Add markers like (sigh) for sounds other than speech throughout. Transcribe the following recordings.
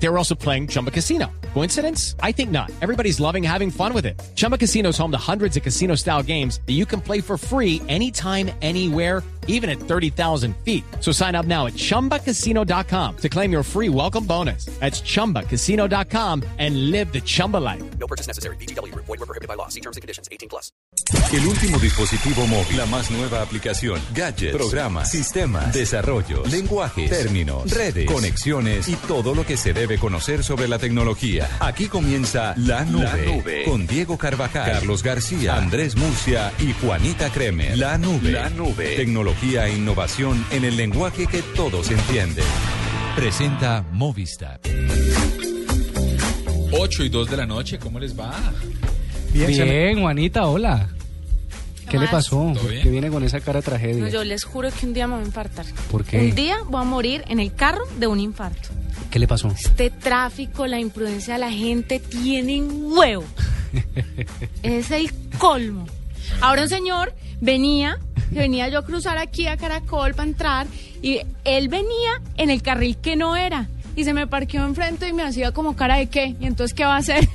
They were also playing Chumba Casino. Coincidence? I think not. Everybody's loving having fun with it. Chumba Casino is home to hundreds of casino style games that you can play for free anytime, anywhere, even at 30,000 feet. So sign up now at chumbacasino.com to claim your free welcome bonus. That's chumbacasino.com and live the Chumba life. No purchase necessary. BGW. Void were prohibited by law. See terms and conditions. 18 plus. El último dispositivo móvil, la más nueva aplicación, gadgets, programas, sistemas, desarrollos, lenguajes, términos, redes, conexiones y todo lo que se debe conocer sobre la tecnología. Aquí comienza La Nube, La Nube. con Diego Carvajal, Carlos García, Andrés Murcia y Juanita Kremer. La Nube, La Nube. tecnología e innovación en el lenguaje que todos entienden. Presenta Movistar. 8 y 2 de la noche, ¿cómo les va? Bien, Juanita, hola. ¿Qué le pasó? ¿Todo ¿Por bien? qué viene con esa cara de tragedia? No, yo les juro que un día me voy a infartar. ¿Por qué? Un día voy a morir en el carro de un infarto. ¿Qué le pasó? Este tráfico, la imprudencia de la gente tienen huevo. (laughs) es el colmo. Ahora un señor venía, que venía yo a cruzar aquí a Caracol para entrar, y él venía en el carril que no era. Y se me parqueó enfrente y me hacía como cara de qué. Y entonces, ¿qué va a hacer?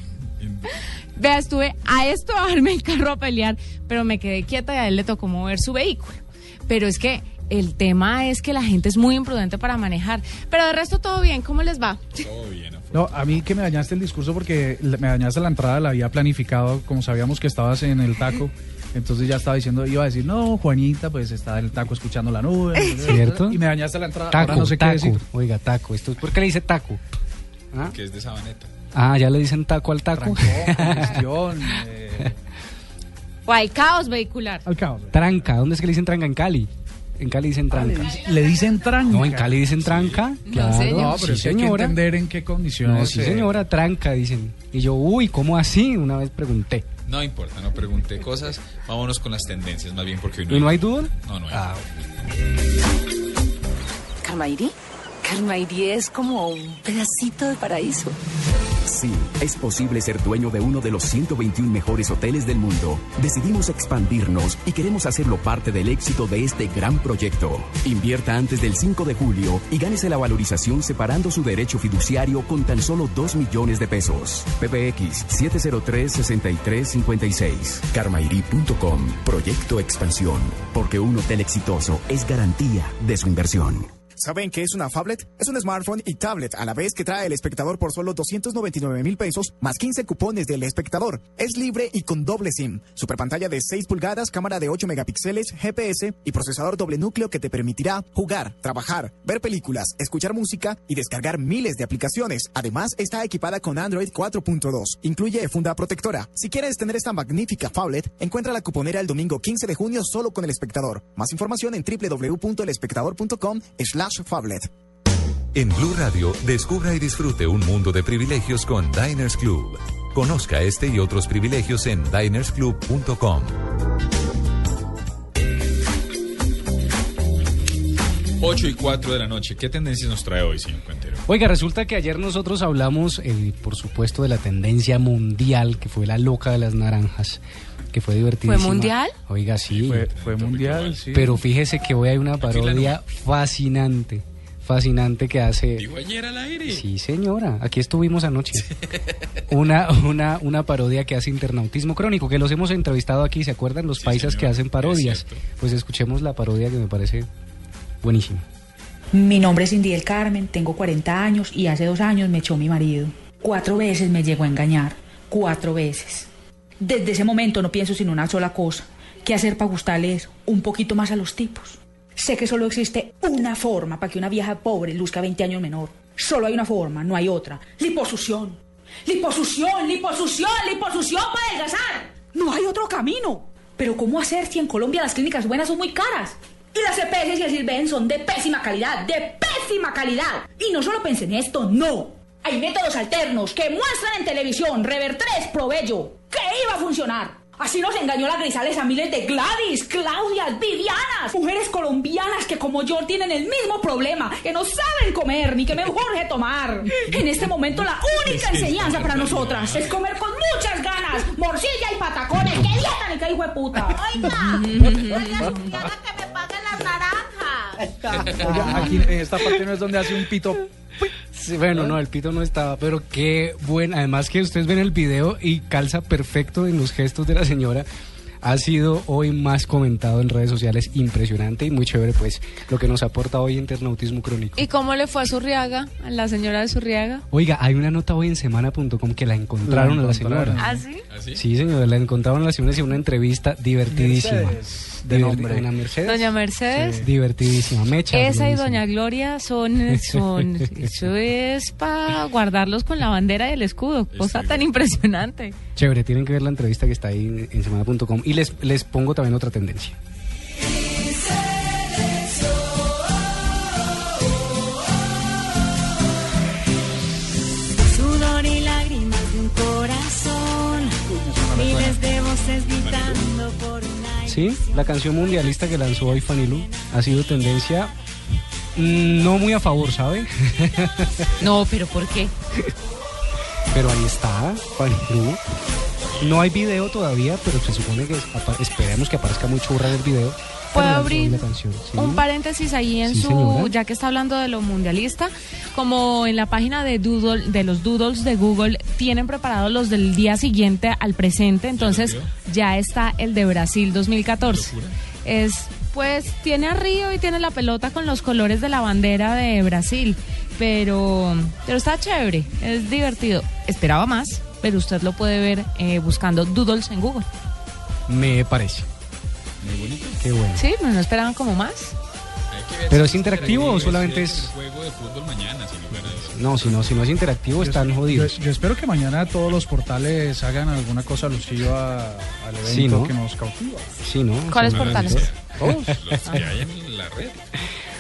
Vea, estuve a esto a bajarme el carro a pelear, pero me quedé quieta y a él le tocó mover su vehículo. Pero es que el tema es que la gente es muy imprudente para manejar. Pero de resto todo bien, ¿cómo les va? Todo bien, afuera. No, a mí que me dañaste el discurso porque me dañaste la entrada, la había planificado, como sabíamos que estabas en el taco. Entonces ya estaba diciendo, iba a decir, no, Juanita, pues está en el taco escuchando la nube. (laughs) ¿Cierto? Y me dañaste la entrada. Taco, Ahora no sé taco. qué decir. Oiga, taco. Esto, ¿Por qué le dice taco? ¿Ah? Que es de Sabaneta. Ah, ya le dicen taco al taco. Trancón, (laughs) eh, O al caos vehicular. al caos. tranca. ¿Dónde es que le dicen tranca? En Cali. En Cali dicen Ah, le, tranca. dic- le dicen tranca. No, en Cali dicen tranca. Claro. señor. No, pero sí, que hay que señora. entender en qué condiciones. No, sí, eh, señora, tranca, dicen. Y yo, uy, ¿cómo así? Una vez pregunté. No importa, no pregunté cosas. Vámonos con las tendencias, más bien, porque hoy no ¿Y no hay duda? No, no hay. Ah, Carmairi. Carmairi es como un pedacito de paraíso. Sí, es posible ser dueño de uno de los 121 mejores hoteles del mundo. Decidimos expandirnos y queremos hacerlo parte del éxito de este gran proyecto. Invierta antes del 5 de julio y gánese la valorización separando su derecho fiduciario con tan solo 2 millones de pesos. PBX 703-6356. Carmairi.com. Proyecto Expansión. Porque un hotel exitoso es garantía de su inversión. ¿Saben qué es una phablet? Es un smartphone y tablet a la vez que trae el espectador por solo 299 mil pesos más 15 cupones del espectador. Es libre y con doble SIM. Super pantalla de 6 pulgadas, cámara de 8 megapíxeles, GPS y procesador doble núcleo que te permitirá jugar, trabajar, ver películas, escuchar música y descargar miles de aplicaciones. Además, está equipada con Android 4.2. Incluye funda protectora. Si quieres tener esta magnífica phablet, encuentra la cuponera el domingo 15 de junio solo con el espectador. Más información en www.elespectador.com phablet. En Blue Radio, descubra y disfrute un mundo de privilegios con Diners Club. Conozca este y otros privilegios en dinersclub.com. 8 y 4 de la noche. ¿Qué tendencias nos trae hoy, señor Cuentero? Oiga, resulta que ayer nosotros hablamos, eh, por supuesto, de la tendencia mundial, que fue la loca de las naranjas, que fue divertidísima. ¿Fue mundial? Oiga, sí. Fue, fue mundial, sí. Pero fíjese que hoy hay una parodia fascinante, fascinante que hace... Digo ayer al aire. Sí, señora, aquí estuvimos anoche. (laughs) Una, una, una parodia que hace internautismo crónico, que los hemos entrevistado aquí, ¿se acuerdan? Los Sí, paisas señor, que hacen parodias. Pues escuchemos la parodia que me parece buenísima. Mi nombre es Cindy Carmen, tengo 40 años y hace dos años me echó mi marido. Cuatro veces me llegó a engañar. Cuatro veces. Desde ese momento no pienso sino una sola cosa. ¿Qué hacer para gustarles un poquito más a los tipos? Sé que solo existe una forma para que una vieja pobre luzca 20 años menor. Solo hay una forma, no hay otra. Liposucción. Liposucción, liposucción, liposucción para adelgazar. No hay otro camino. Pero ¿cómo hacer si en Colombia las clínicas buenas son muy caras? Y las EPS y el Silven son de pésima calidad, de pésima calidad. Y no solo pensé en esto, no. Hay métodos alternos que muestran en televisión Rever 3 Provello que iba a funcionar. Así nos engañó la Grisales a miles de Gladys, Claudias, Vivianas, mujeres colombianas que como yo tienen el mismo problema, que no saben comer ni que me urge tomar. En este momento la única enseñanza para nosotras es comer con muchas ganas, morcilla y patacones, que dieta ni marica, hijo de puta. Oiga, oiga, Susana, que me. Oiga, aquí en esta parte no es donde hace un pito. Sí, bueno, no, el pito no estaba, pero qué bueno. Además que ustedes ven el video y calza perfecto en los gestos de la señora. Ha sido hoy más comentado en redes sociales, impresionante y muy chévere, pues, lo que nos aporta hoy Internautismo Crónico. ¿Y cómo le fue a Zurriaga, a la señora de Zurriaga? Oiga, hay una nota hoy en semana.com que la encontraron La a la encontraron. señora. ¿Ah, sí? ¿Así? Sí, señora, la encontraron a la señora en una entrevista divertidísima. De nombre. Doña Mercedes. Doña Mercedes. Divertidísima. Mecha. Esa y. Doña Gloria son, son (laughs) eso es para guardarlos con la bandera y el escudo, cosa tan impresionante. Chévere, tienen que ver la entrevista que está ahí en, en semana.com. Y les, les pongo también otra tendencia. Sí, la canción mundialista que lanzó hoy Fanilu ha sido tendencia mm, no muy a favor, ¿sabe? (laughs) No, pero ¿por qué? Pero ahí está, Fanilu. No hay video todavía, pero se supone que esperemos que aparezca muy churra en el video. ¿Puedo abrir la canción, sí. un paréntesis ahí en Sí, su, señora. ya que está hablando de lo mundialista, como en la página de Doodle, de los doodles de Google, tienen preparados los del día siguiente al presente, entonces ya está el de Brasil 2014. Es, pues, tiene a Río y tiene la pelota con los colores de la bandera de Brasil, pero, pero está chévere, es divertido. Esperaba más, pero usted lo puede ver eh, buscando doodles en Google. Me parece. Muy bonito. Qué bueno. Sí, pero no esperaban como más. ¿Pero si es interactivo o solamente es- juego de fútbol mañana, si no si no, si no es interactivo, están Yo, jodidos. yo espero que mañana todos los portales hagan alguna cosa alusiva a- al evento Sí, ¿no? que nos cautiva. Sí, ¿no? ¿Cuáles Sí, portales? Todos. Los que hay en la red. (laughs)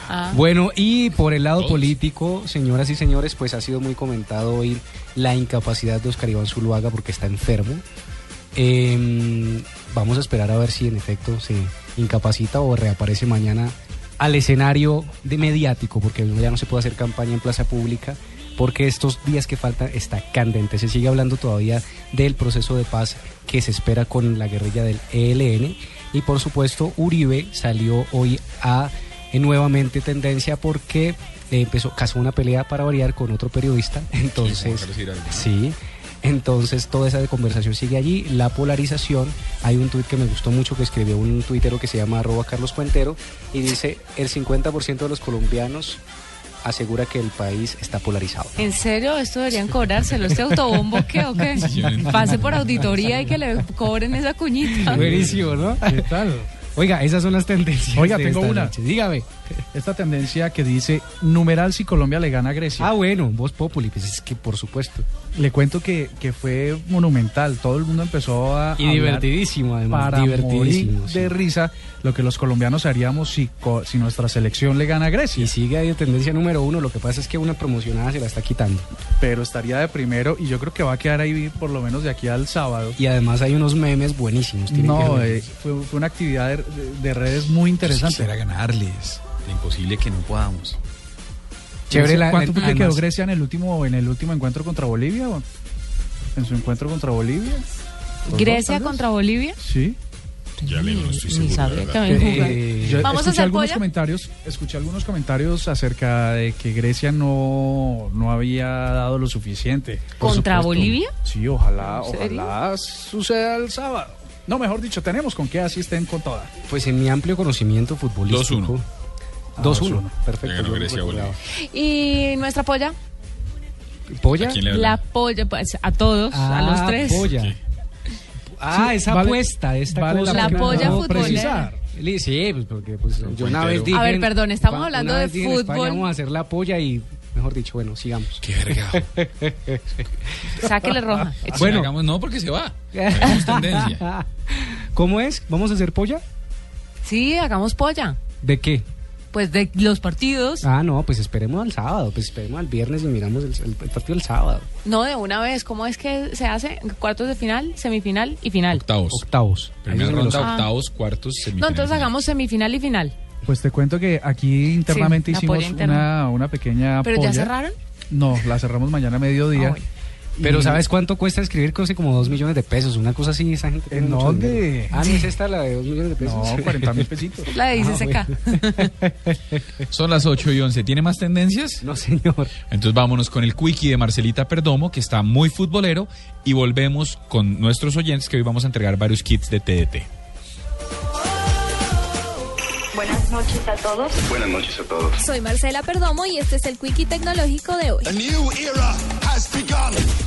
Ah. Bueno, y por el lado Todos. político, señoras y señores, pues ha sido muy comentado hoy la incapacidad de Oscar Iván Zuluaga porque está enfermo. Eh, vamos a esperar a ver si en efecto se incapacita o reaparece mañana al escenario de mediático, porque ya no se puede hacer campaña en plaza pública, porque estos días que faltan está candente. Se sigue hablando todavía del proceso de paz que se espera con la guerrilla del ELN. Y por supuesto, Uribe salió hoy a eh, nuevamente tendencia porque eh, empezó, casó una pelea para variar con otro periodista. Entonces, sí. Entonces toda esa conversación sigue allí, la polarización, hay un tuit que me gustó mucho que escribió un tuitero que se llama arroba Carlos Cuentero y dice el 50% de los colombianos asegura que el país está polarizado. ¿En serio? ¿Esto deberían cobrárselo? ¿Este autobombo qué o qué? Pase por auditoría y que le cobren esa cuñita. Buenísimo, ¿no? ¿Qué tal? Oiga, esas son las tendencias. Oiga, tengo una. noche. Dígame. Esta tendencia que dice numeral si Colombia le gana a Grecia. Ah, bueno, Voz Populi, pues es que por supuesto. Le cuento que, que fue monumental. Todo el mundo empezó a. Y divertidísimo, además. Para divertidísimo. morir sí. de risa lo que los colombianos haríamos si, co- si nuestra selección le gana a Grecia. Y sigue ahí de tendencia número uno, lo que pasa es que una promocionada se la está quitando. Pero estaría de primero y yo creo que va a quedar ahí por lo menos de aquí al sábado. Y además hay unos memes buenísimos. No, eh, fue, fue una actividad de, de- de redes muy interesante. Quisiera ganarles. Imposible que no podamos. Chévere la- ¿Cuánto quedó Grecia en el último en el último encuentro contra Bolivia? ¿En su encuentro contra Bolivia? ¿Los dos, ¿Grecia contra Bolivia? Sí. Ya digo, no estoy Ni seguro. sabía la que habían jugado. Eh, Yo ¿Vamos a escuché hacer algunos polla? comentarios, escuché algunos comentarios acerca de que Grecia no, no había dado lo suficiente. ¿Contra. Bolivia? Sí, ojalá, ojalá suceda el sábado. No, mejor dicho, tenemos con qué asisten con toda. Pues en mi amplio conocimiento futbolístico. 2-1. 2-1. 2-1. Perfecto. Yo Grecia. ¿Y nuestra polla? ¿Polla? ¿A quién le habla? La polla, pues a todos, a los Ah, tres. Polla. Sí. Ah, Sí, esa vale- apuesta, esta vale cosa. La polla no futbolera. Sí, pues porque pues, yo una vez dije... A ver, perdón, estamos una hablando vez de dije en España, fútbol. vamos a hacer la polla y, mejor dicho, bueno, sigamos. Qué verga. (laughs) Sáquele roja. Bueno. Hagamos, no, porque se va. (laughs) Tendencia. ¿Cómo es? ¿Vamos a hacer polla? Sí, hagamos polla. ¿De qué? Pues de los partidos. Ah, no, pues esperemos al sábado, pues esperemos al viernes y miramos el, el- el partido del sábado. No, de una vez. ¿Cómo es que se hace? Cuartos de final, semifinal y final. Octavos. Octavos. Primera ronda. Ah. octavos, cuartos, No, semifinal. entonces final. hagamos semifinal y final. Pues te cuento que aquí internamente hicimos interna. una, una pequeña ¿Pero ya polla. cerraron? No, la cerramos mañana a mediodía. Ah, bueno. Pero Y- ¿sabes cuánto cuesta escribir? Casi como 2 millones de pesos, una cosa así, esa gente. tiene ¿En mucho dónde? Ah, ¿no es esta la de 2 millones de pesos? No, 40 mil pesitos. La de Ah, ICCK. Son las 8 y 11. ¿Tiene más tendencias? No, señor. Entonces vámonos con el quickie de Marcelita Perdomo, que está muy futbolero, y volvemos con nuestros oyentes, que hoy vamos a entregar varios kits de TDT. Buenas noches a todos. Buenas noches a todos. Soy Marcela Perdomo y este es el Quickie Tecnológico de hoy.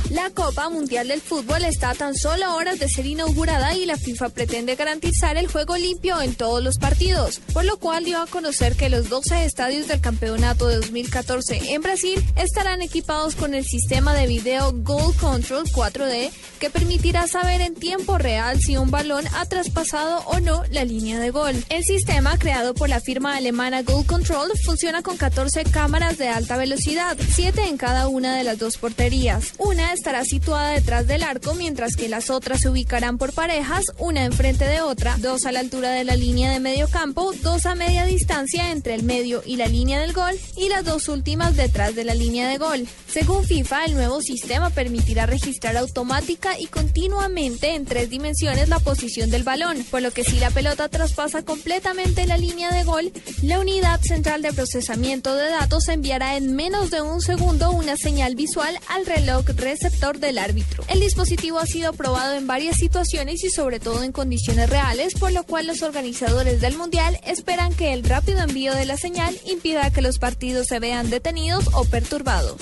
La Copa Mundial del Fútbol está a tan solo a horas de ser inaugurada y la FIFA pretende garantizar el juego limpio en todos los partidos, por lo cual dio a conocer que los 12 estadios del campeonato de 2014 en Brasil estarán equipados con el sistema de video Goal Control 4D que permitirá saber en tiempo real si un balón ha traspasado o no la línea de gol. El sistema creado por la firma alemana Goal Control funciona con 14 cámaras de alta velocidad, 7 en cada una de las dos porterías. Una estará situada detrás del arco, mientras que las otras se ubicarán por parejas, una enfrente de otra, dos a la altura de la línea de medio campo, dos a media distancia entre el medio y la línea del gol, y las dos últimas detrás de la línea de gol. Según FIFA, el nuevo sistema permitirá registrar automática y continuamente en tres dimensiones la posición del balón, por lo que si la pelota traspasa completamente la línea de gol, la unidad central de procesamiento de datos enviará en menos de un segundo una señal visual al reloj receptor del árbitro. El dispositivo ha sido probado en varias situaciones y sobre todo en condiciones reales, por lo cual los organizadores del Mundial esperan que el rápido envío de la señal impida que los partidos se vean detenidos o perturbados.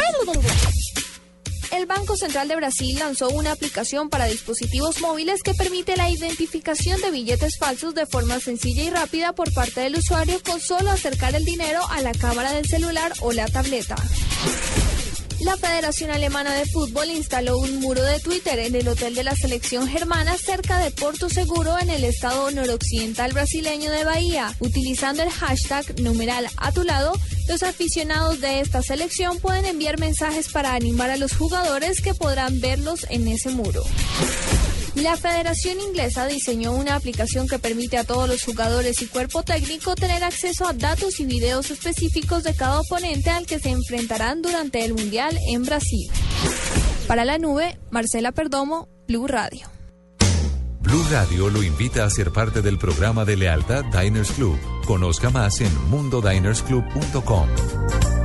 El Banco Central de Brasil lanzó una aplicación para dispositivos móviles que permite la identificación de billetes falsos de forma sencilla y rápida por parte del usuario con solo acercar el dinero a la cámara del celular o la tableta. La Federación Alemana de Fútbol instaló un muro de Twitter en el hotel de la selección germana cerca de Porto Seguro en el estado noroccidental brasileño de Bahía. Utilizando el hashtag numeral a tu lado, los aficionados de esta selección pueden enviar mensajes para animar a los jugadores que podrán verlos en ese muro. La Federación Inglesa diseñó una aplicación que permite a todos los jugadores y cuerpo técnico tener acceso a datos y videos específicos de cada oponente al que se enfrentarán durante el Mundial en Brasil. Para la nube, Marcela Perdomo, Blue Radio. Blue Radio lo invita a ser parte del programa de lealtad Diners Club. Conozca más en mundodinersclub.com.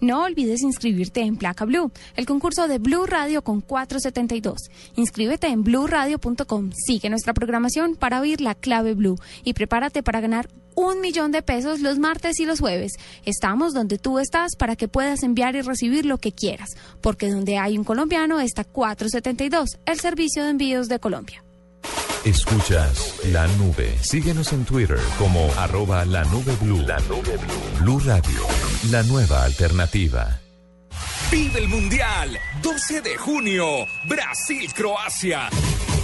No olvides inscribirte en Placa Blue, el concurso de Blue Radio con 472. Inscríbete en bluradio.com. Sigue nuestra programación para oír la clave Blue y prepárate para ganar un millón de pesos los martes y los jueves. Estamos donde tú estás para que puedas enviar y recibir lo que quieras, porque donde hay un colombiano está 472, el servicio de envíos de Colombia. Escuchas la nube. Síguenos en Twitter como arroba la nube blue. La nube blue. Blue Radio, la nueva alternativa. Vive el Mundial, 12 de junio, Brasil-Croacia.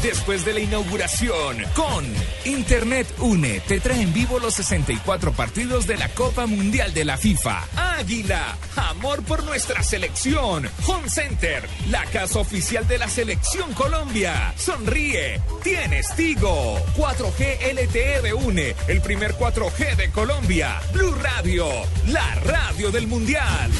Después de la inauguración, con Internet Une, te trae en vivo los 64 partidos de la Copa Mundial de la FIFA. Águila, amor por nuestra selección. Home Center, la casa oficial de la selección Colombia. Sonríe, tienes Tigo. 4G LTE de Une, el primer 4G de Colombia. Blue Radio, la radio del Mundial.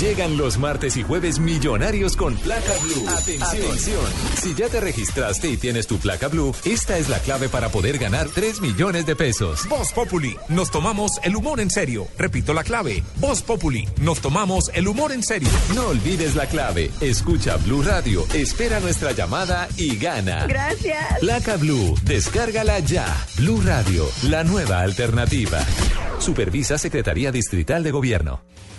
Llegan los martes y jueves millonarios con placa blue. Atención. Si ya te registraste y tienes tu placa blue, esta es la clave para poder ganar 3 millones de pesos. Voz Populi, nos tomamos el humor en serio. Repito la clave. Voz Populi, nos tomamos el humor en serio. No olvides la clave. Escucha Blue Radio, espera nuestra llamada y gana. Gracias. Placa Blue, descárgala ya. Blue Radio, la nueva alternativa. Supervisa Secretaría Distrital de Gobierno.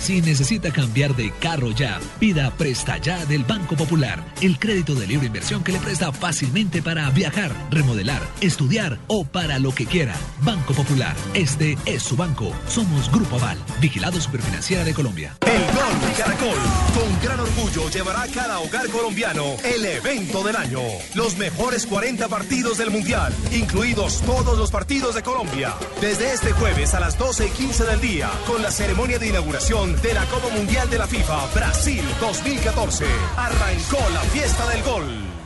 Si necesita cambiar de carro ya, pida Presta Ya del Banco Popular, el crédito de libre inversión que le presta fácilmente para viajar, remodelar, estudiar o para lo que quiera. Banco Popular, este es su banco. Somos Grupo Aval, vigilado superfinanciera de Colombia. El Gol Caracol, gran orgullo, llevará a cada hogar colombiano el evento del año. Los mejores 40 partidos del Mundial, incluidos todos los partidos de Colombia. Desde este jueves a las 12 y 15 del día, con la ceremonia de inauguración de la Copa Mundial de la FIFA Brasil 2014. Arrancó la fiesta del gol.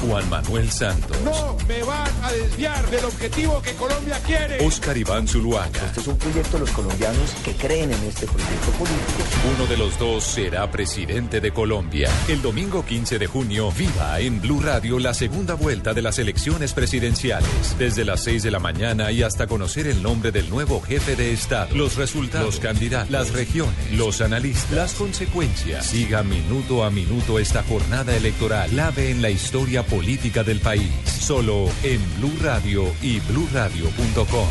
Juan Manuel Santos. No me van a desviar del objetivo que Colombia quiere. Oscar Iván Zuluaga. Este es un proyecto de los colombianos que creen en este proyecto político. Uno de los dos será presidente de Colombia. El domingo 15 de junio, viva en Blue Radio la segunda vuelta de las elecciones presidenciales. Desde las 6 de la mañana y hasta conocer el nombre del nuevo jefe de Estado, los resultados, los candidatos, las regiones, los analistas, las consecuencias. Siga minuto a minuto esta jornada electoral. Clave en la historia política del país. Solo en Blue Radio y bluradio.com.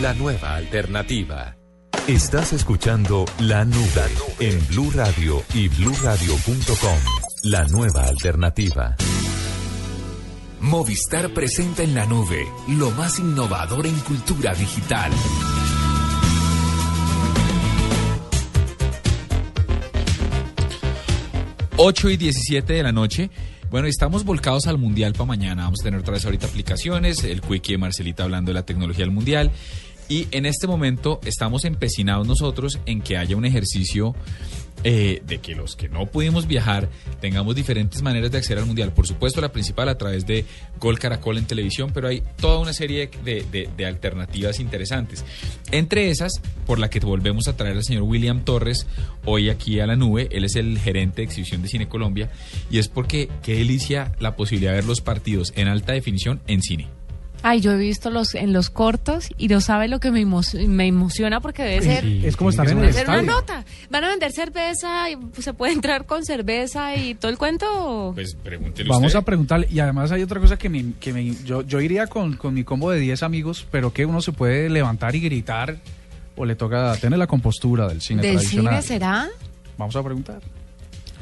La nueva alternativa. Estás escuchando La Nube en Blue Radio y bluradio.com. La nueva alternativa. Movistar presenta en la nube lo más innovador en cultura digital. 8 y 17 de la noche. Bueno, estamos volcados al Mundial para mañana. Vamos a tener otra vez ahorita aplicaciones, el Quickie de Marcelita hablando de la tecnología del Mundial. Y en este momento estamos empecinados nosotros en que haya un ejercicio eh, de que los que no pudimos viajar tengamos diferentes maneras de acceder al mundial. Por supuesto, la principal a través de Gol Caracol en televisión, pero hay toda una serie de, de- de alternativas interesantes. Entre esas, por la que volvemos a traer al señor William Torres hoy aquí a la nube. Él es el gerente de exhibición de Cine Colombia y es porque qué delicia la posibilidad de ver los partidos en alta definición en cine. Ay, yo he visto los en los cortos y no sabe lo que me, emo- me emociona porque debe ser... Es como estar en el una nota. ¿Van a vender cerveza y se puede entrar con cerveza y todo el cuento? Pues pregúntele Vamos usted. a preguntarle, y además hay otra cosa que, me, que me- yo, yo iría con, con mi combo de 10 amigos, pero que uno se puede levantar y gritar, o le toca tener la compostura del cine ¿Del tradicional. cine será? Vamos a preguntar.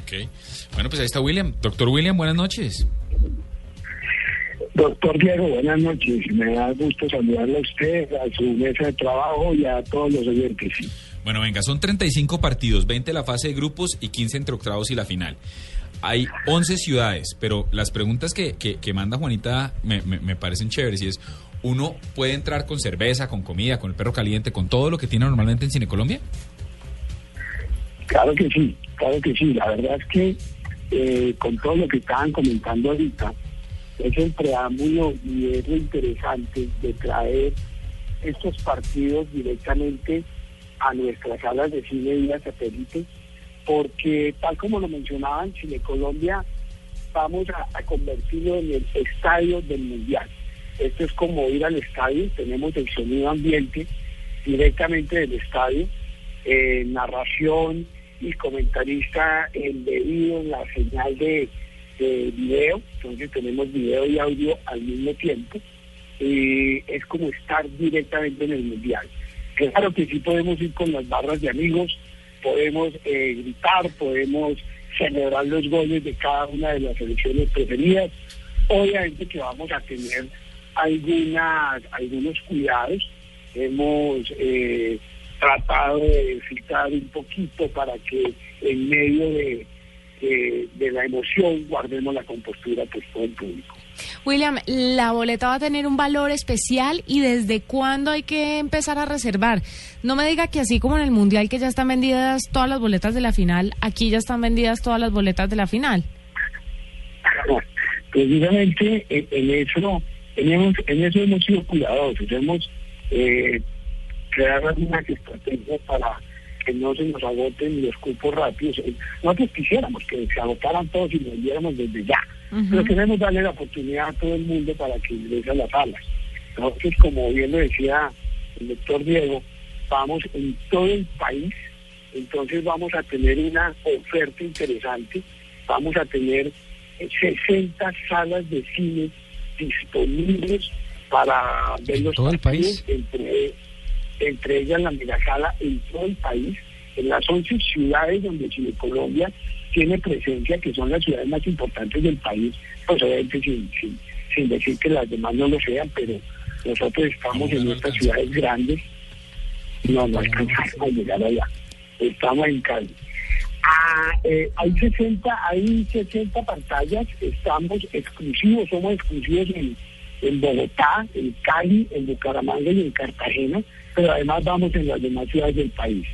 Ok. Bueno, pues ahí está William. Doctor William, buenas noches. Doctor Diego, buenas noches. Me da gusto saludarle a usted, a su mesa de trabajo y a todos los oyentes. Bueno, venga, son 35 partidos, 20 la fase de grupos y 15 entre octavos y la final. Hay 11 ciudades, pero las preguntas que, que- que manda Juanita me, me- me parecen chéveres y es, ¿uno puede entrar con cerveza, con comida, con el perro caliente, con todo lo que tiene normalmente en Cine Colombia? Claro que sí, claro que sí. La verdad es que eh, con todo lo que estaban comentando ahorita, es el preámbulo y es lo interesante de traer estos partidos directamente a nuestras salas de cine vía satélite, porque tal como lo mencionaban, Cine Colombia vamos a, a convertirlo en el estadio del mundial. Esto es como ir al estadio, tenemos el sonido ambiente directamente del estadio, eh, narración y comentarista embebido en la señal de, de video, entonces tenemos video y audio al mismo tiempo, y es como estar directamente en el mundial. Claro que sí podemos ir con las barras de amigos, podemos eh, gritar, podemos celebrar los goles de cada una de las selecciones preferidas. Obviamente que vamos a tener algunas, algunos cuidados. Hemos eh, tratado de filtrar un poquito para que en medio de, de- de la emoción guardemos la compostura pues todo el público. William, la boleta va a tener un valor especial y desde cuándo hay que empezar a reservar. No me diga que así como en el Mundial que ya están vendidas todas las boletas de la final, aquí ya están vendidas todas las boletas de la final. precisamente en, en eso tenemos, en eso hemos sido cuidadosos, hemos eh, creado algunas estrategias para que no se nos agoten los cupos rápidos. Eh, Nosotros quisiéramos que se agotaran todos y nos vendiéramos desde ya, pero queremos darle la oportunidad a todo el mundo para que ingrese a las salas. Nosotros, como bien lo decía el doctor Diego, vamos en todo el país, entonces vamos a tener una oferta interesante, vamos a tener eh, 60 salas de cine disponibles para ver los todo el partidos, entre, entre ellas la megasala en todo el país en las 11 ciudades donde Chile Colombia tiene presencia, que son las ciudades más importantes del país, pues obviamente sin, sin, sin decir que las demás no lo sean, pero nosotros estamos en estas ciudades grandes, no, no alcanzamos a llegar allá, estamos en Cali. Ah, eh, hay 60, hay 60 pantallas, estamos exclusivos, somos exclusivos en, en Bogotá, en Cali, en Bucaramanga y en Cartagena, pero además vamos en las demás ciudades del país.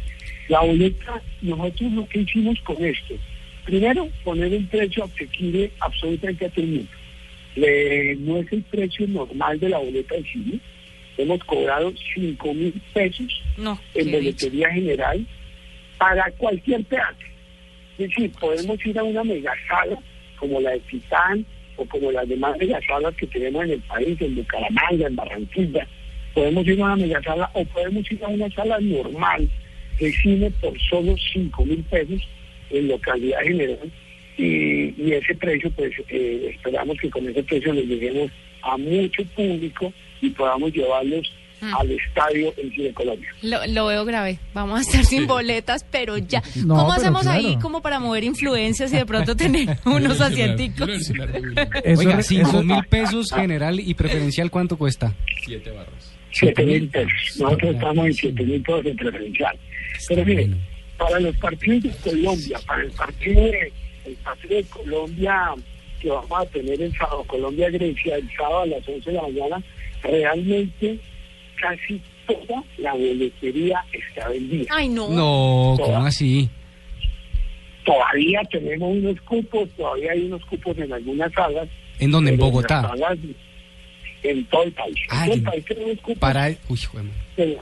La boleta, nosotros lo que hicimos con esto, primero poner un precio asequible absolutamente a todo el mundo. Le- no es el precio normal de la boleta de cine, hemos cobrado 5 mil pesos No, en boletería general para cualquier teatro. Es decir, podemos ir a una megasala como la de Titán o como las demás megasalas que tenemos en el país, en Bucaramanga, en Barranquilla. Podemos ir a una megasala o podemos ir a una sala normal de cine por solo 5 mil pesos en localidad general. Y, ese precio, pues eh, esperamos que con ese precio les lleguemos a mucho público y podamos llevarlos Mm. al estadio en Cine Colombia. Lo, lo veo grave. Vamos a estar sin boletas, pero ya. (laughs) No, ¿Cómo pero hacemos ahí como para mover influencias y de pronto tener (laughs) unos asienticos? Oiga, re- 5 eso- mil pesos general y preferencial, ¿cuánto cuesta? Siete barras. 7 mil pesos. Nosotros estamos en 7 mil pesos en preferencial. Pero miren, para los partidos de Colombia, para el partido de, el partido de Colombia que vamos a tener el sábado, Colombia-Grecia, el sábado a las 11 de la mañana, realmente casi toda la boletería está vendida. Ay, no. No, ¿cómo Toda. así? Todavía tenemos unos cupos, todavía hay unos cupos en algunas salas. ¿En dónde? ¿En Bogotá? las salas, en todo el país. En todo el en- país tenemos cupos. Para... Uy, pero-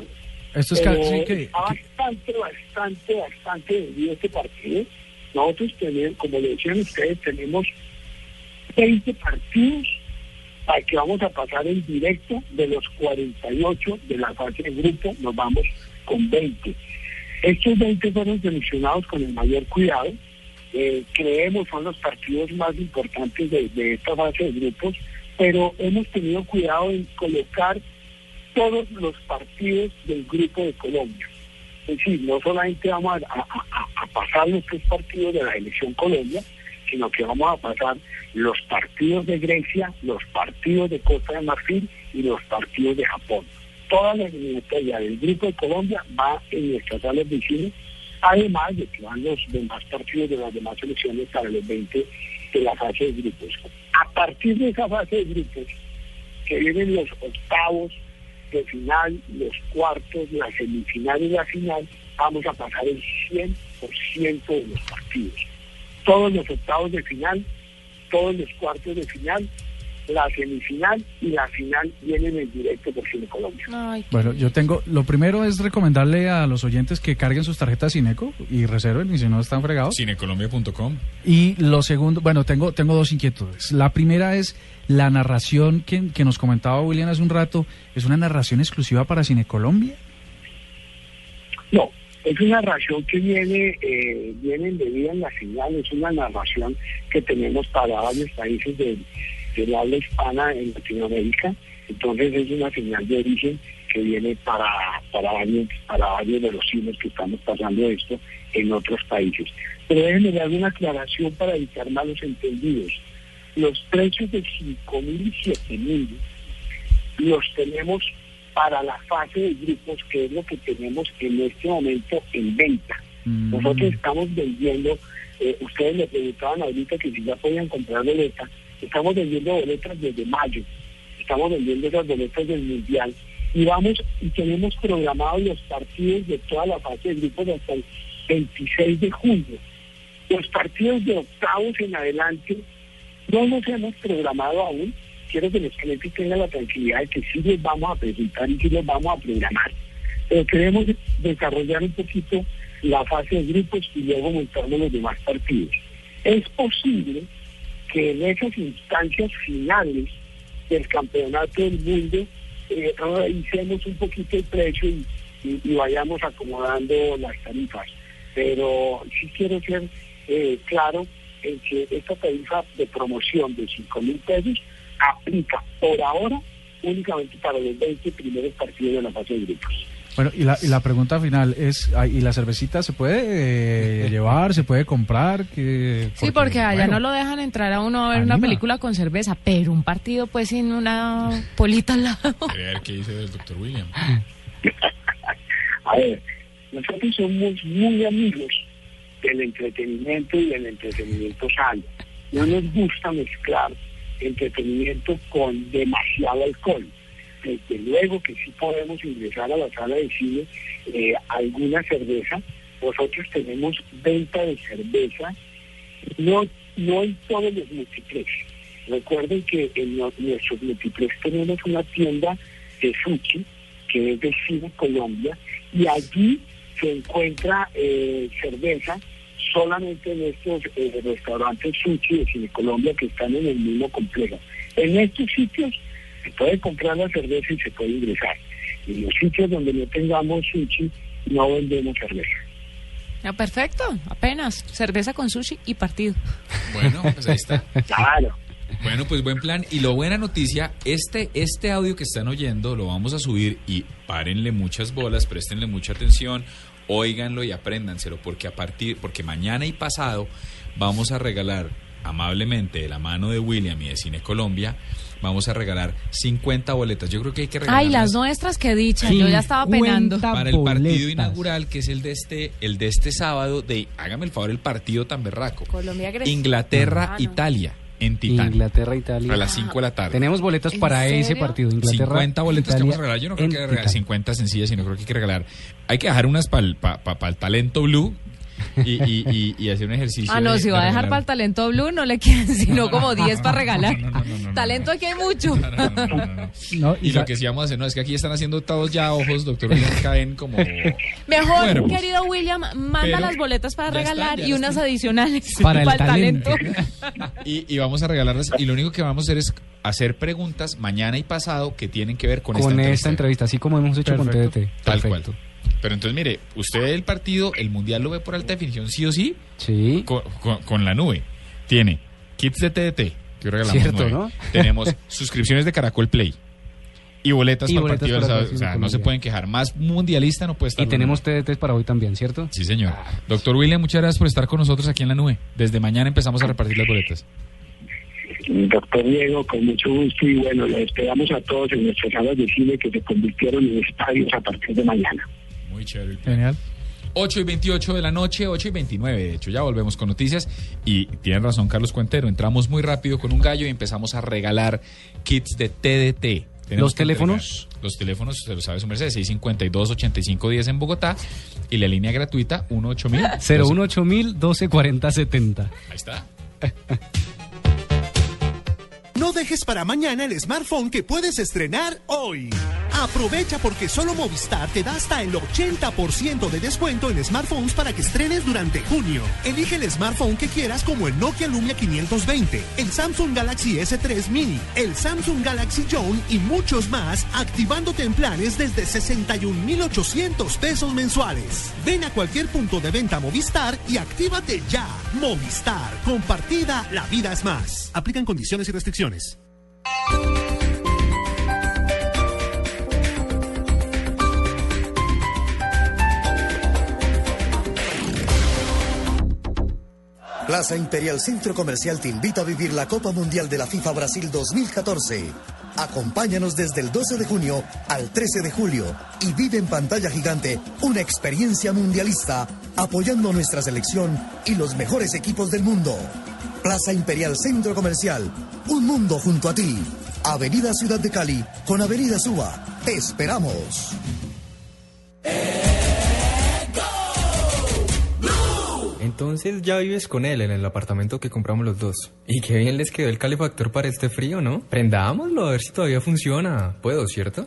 Esto es casi que- está bastante, bastante, bastante vendido este partido. Nosotros tenemos, como le decían ustedes, tenemos 20 partidos para que vamos a pasar en directo de los 48 de la fase de grupo, nos vamos con 20. Estos 20 fueron seleccionados con el mayor cuidado. Eh, creemos son los partidos más importantes de, de esta fase de grupos, pero hemos tenido cuidado en colocar todos los partidos del grupo de Colombia. Es decir, no solamente vamos a- a pasar los tres partidos de la elección Colombia, sino que vamos a pasar los partidos de Grecia, los partidos de Costa de Marfil y los partidos de Japón. Toda la eliminatoria del grupo de Colombia va en nuestras salas de cine, además de que van los demás partidos de las demás selecciones para los 20 de la fase de grupos. A partir de esa fase de grupos, que vienen los octavos de final, los cuartos, la semifinal y la final, vamos a pasar el 100% de los partidos. Todos los octavos de final, todos los cuartos de final, la semifinal y la final vienen en directo por Cine Colombia. Bueno, yo tengo, lo primero es recomendarle a los oyentes que carguen sus tarjetas Cineco y reserven, y si no están fregados. Cinecolombia.com. Y lo segundo, bueno, tengo, tengo dos inquietudes. La primera es la narración que, que nos comentaba William hace un rato, ¿es una narración exclusiva para Cine Colombia? No, es una narración que viene, eh, viene embebida en la señal, es una narración que tenemos para varios países del, del habla hispana en Latinoamérica, entonces es una señal de origen que viene para, para, varios, para varios de los cines que estamos pasando esto en otros países. Pero déjenme dar una aclaración para evitar malos entendidos. Los precios de 5 mil y 7 mil los tenemos para la fase de grupos, que es lo que tenemos en este momento en venta. Nosotros estamos vendiendo, eh, ustedes me preguntaban ahorita que si ya podían comprar boletas, estamos vendiendo boletas desde mayo, estamos vendiendo esas boletas del Mundial y vamos y tenemos programados los partidos de toda la fase de grupos hasta el 26 de junio. Los partidos de octavos en adelante no los hemos programado aún. Quiero que los clientes tengan la tranquilidad de que sí los vamos a presentar y sí los vamos a programar. Pero queremos desarrollar un poquito la fase de grupos y luego montarnos los demás partidos. Es posible que en esas instancias finales del campeonato del mundo eh, revisemos un poquito el precio y, y- y vayamos acomodando las tarifas. Pero sí quiero ser eh, claro en que esta tarifa de promoción de 5 mil pesos aplica por ahora únicamente para los 20 primeros partidos de la fase de grupos. Bueno, y la, y la pregunta final es, ah, ¿y la cervecita se puede eh, (laughs) llevar, se puede comprar? Que, Sí, porque allá bueno, no lo dejan entrar a uno a ver una película con cerveza, pero un partido pues sin una polita al lado. (laughs) A ver qué dice el doctor William. A ver, nosotros somos muy amigos del entretenimiento y del entretenimiento sano. No nos gusta mezclar entretenimiento con demasiado alcohol. Desde luego que sí podemos ingresar a la sala de cine eh, alguna cerveza. Nosotros tenemos venta de cerveza, no, no en todos los multiplex. Recuerden que en nuestros multiplex tenemos una tienda de sushi que es de Cine Colombia y allí se encuentra eh, cerveza solamente en estos eh, restaurantes sushi de Cine Colombia que están en el mismo complejo. En estos sitios se puede comprar la cerveza y se puede ingresar. En los sitios donde no tengamos sushi no vendemos cerveza. Ah, perfecto, apenas. Cerveza con sushi y partido. Bueno, pues ahí está. (laughs) Claro. Bueno, pues buen plan. Y lo buena noticia, este, este audio que están oyendo lo vamos a subir y párenle muchas bolas, préstenle mucha atención, óiganlo y apréndanselo, porque a partir, porque mañana y pasado vamos a regalar amablemente de la mano de William y de Cine Colombia, vamos a regalar 50 boletas. Yo creo que hay que regalar Ay, las nuestras que dicha, yo ya estaba penando. para el partido inaugural que es el de este el de este sábado de hágame el favor el partido tan berraco Colombia, Grecia. Inglaterra Ah, no. Italia en Titán Inglaterra, Italia. a las 5 de la tarde Tenemos boletos ¿En para ese partido. Inglaterra, 50 boletas que Italia, vamos a regalar yo no creo que que regalar Titán. 50 sencillas sino creo que hay que regalar hay que dejar unas para el pa, pa- pa el talento blue y, y, y, y hacer un ejercicio Ah, no, de- si va de a dejar para el talento blue, no le quieren sino como 10 para regalar. talento aquí hay mucho. (laughs) No, y y lo que sí vamos a hacer no es que aquí están haciendo todos ya ojos doctor William caen como Mejor, Cuervos. querido William, manda Pero las boletas para están, regalar y unas están. adicionales (laughs) Para el talento. (laughs) y, y vamos a regalarlas y lo único que vamos a hacer es hacer preguntas mañana y pasado que tienen que ver con, Con esta esta entrevista. entrevista, así como hemos hecho Perfecto. con TDT. Tal Perfecto. cual. Pero entonces, mire, usted el partido, el mundial lo ve por alta definición, sí o sí, Sí. con, con- con la nube. Tiene kits de TDT, que regalamos Cierto, nueve. ¿no? (laughs) Tenemos suscripciones de Caracol Play y boletas Y para el boletas partido. del para. O sea, no se pueden quejar. Más mundialista no puede estar. Y tenemos nube. TDT para hoy también, ¿cierto? Sí, señor. Doctor William, muchas gracias por estar con nosotros aquí en la nube. Desde mañana empezamos a repartir las boletas. Doctor Diego, con mucho gusto y bueno, le esperamos a todos en nuestras salas de cine que se convirtieron en estadios a partir de mañana. Muy chévere el plan. Genial. 8 y 28 de la noche, 8 y 29 de hecho, ya volvemos con noticias y tiene razón Carlos Cuentero, entramos muy rápido con un gallo y empezamos a regalar kits de TDT. Tenemos ¿Los teléfonos? Los teléfonos, se lo sabe su merced, 652-8510 en Bogotá y la línea gratuita 18000. 018000 124070. Ahí está. (laughs) Dejes para mañana el smartphone que puedes estrenar hoy. Aprovecha porque solo Movistar te da hasta el 80% de descuento en smartphones para que estrenes durante junio. Elige el smartphone que quieras como el Nokia Lumia 520, el Samsung Galaxy S3 Mini, el Samsung Galaxy Zone y muchos más, activándote en planes desde 61,800 pesos mensuales. Ven a cualquier punto de venta Movistar y actívate ya. Movistar, compartida, la vida es más. Aplican condiciones y restricciones. Plaza Imperial Centro Comercial te invita a vivir la Copa Mundial de la FIFA Brasil 2014. Acompáñanos desde el 12 de junio al 13 de julio y vive en pantalla gigante una experiencia mundialista apoyando nuestra selección y los mejores equipos del mundo. Plaza Imperial Centro Comercial, un mundo junto a ti. Avenida Ciudad de Cali con Avenida Suba. Te esperamos. Entonces ya vives con él en el apartamento que compramos los dos. Y qué bien les quedó el calefactor para este frío, ¿no? Prendámoslo a ver si todavía funciona. Puedo, ¿cierto?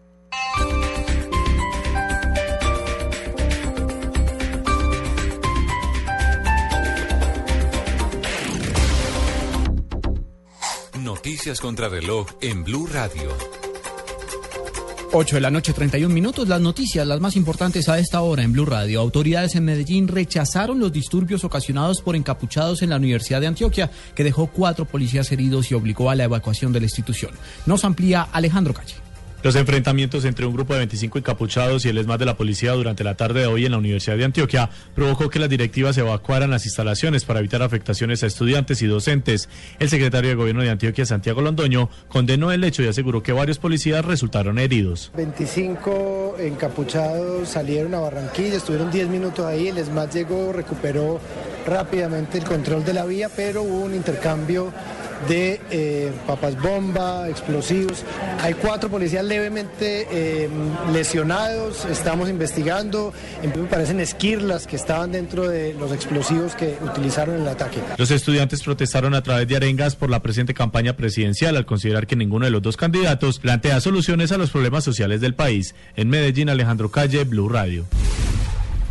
Noticias contra reloj en Blue Radio. 8 de la noche, 31 minutos. Las noticias, las más importantes a esta hora en Blue Radio. Autoridades en Medellín rechazaron los disturbios ocasionados por encapuchados en la Universidad de Antioquia, que dejó cuatro policías heridos y obligó a la evacuación de la institución. Nos amplía Alejandro Calle. Los enfrentamientos entre un grupo de 25 encapuchados y el ESMAD de la policía durante la tarde de hoy en la Universidad de Antioquia provocó que las directivas evacuaran las instalaciones para evitar afectaciones a estudiantes y docentes. El secretario de Gobierno de Antioquia, Santiago Londoño, condenó el hecho y aseguró que varios policías resultaron heridos. 25 encapuchados salieron a Barranquilla, estuvieron 10 minutos ahí, el ESMAD llegó, recuperó rápidamente el control de la vía, pero hubo un intercambio de eh, papas bomba, explosivos. Hay cuatro policías levemente eh, lesionados, estamos investigando, me parecen esquirlas que estaban dentro de los explosivos que utilizaron en el ataque. Los estudiantes protestaron a través de arengas por la presente campaña presidencial al considerar que ninguno de los dos candidatos plantea soluciones a los problemas sociales del país. En Medellín, Alejandro Calle, Blue Radio.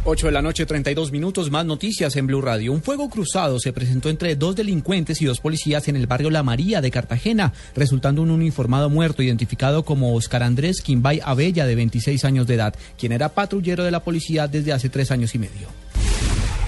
8 de la noche, 32 minutos, más noticias en Blue Radio. Un fuego cruzado se presentó entre dos delincuentes y dos policías en el barrio La María de Cartagena, resultando un uniformado muerto identificado como Oscar Andrés Quimbay Abella, de 26 años de edad, quien era patrullero de la policía desde hace tres años y medio.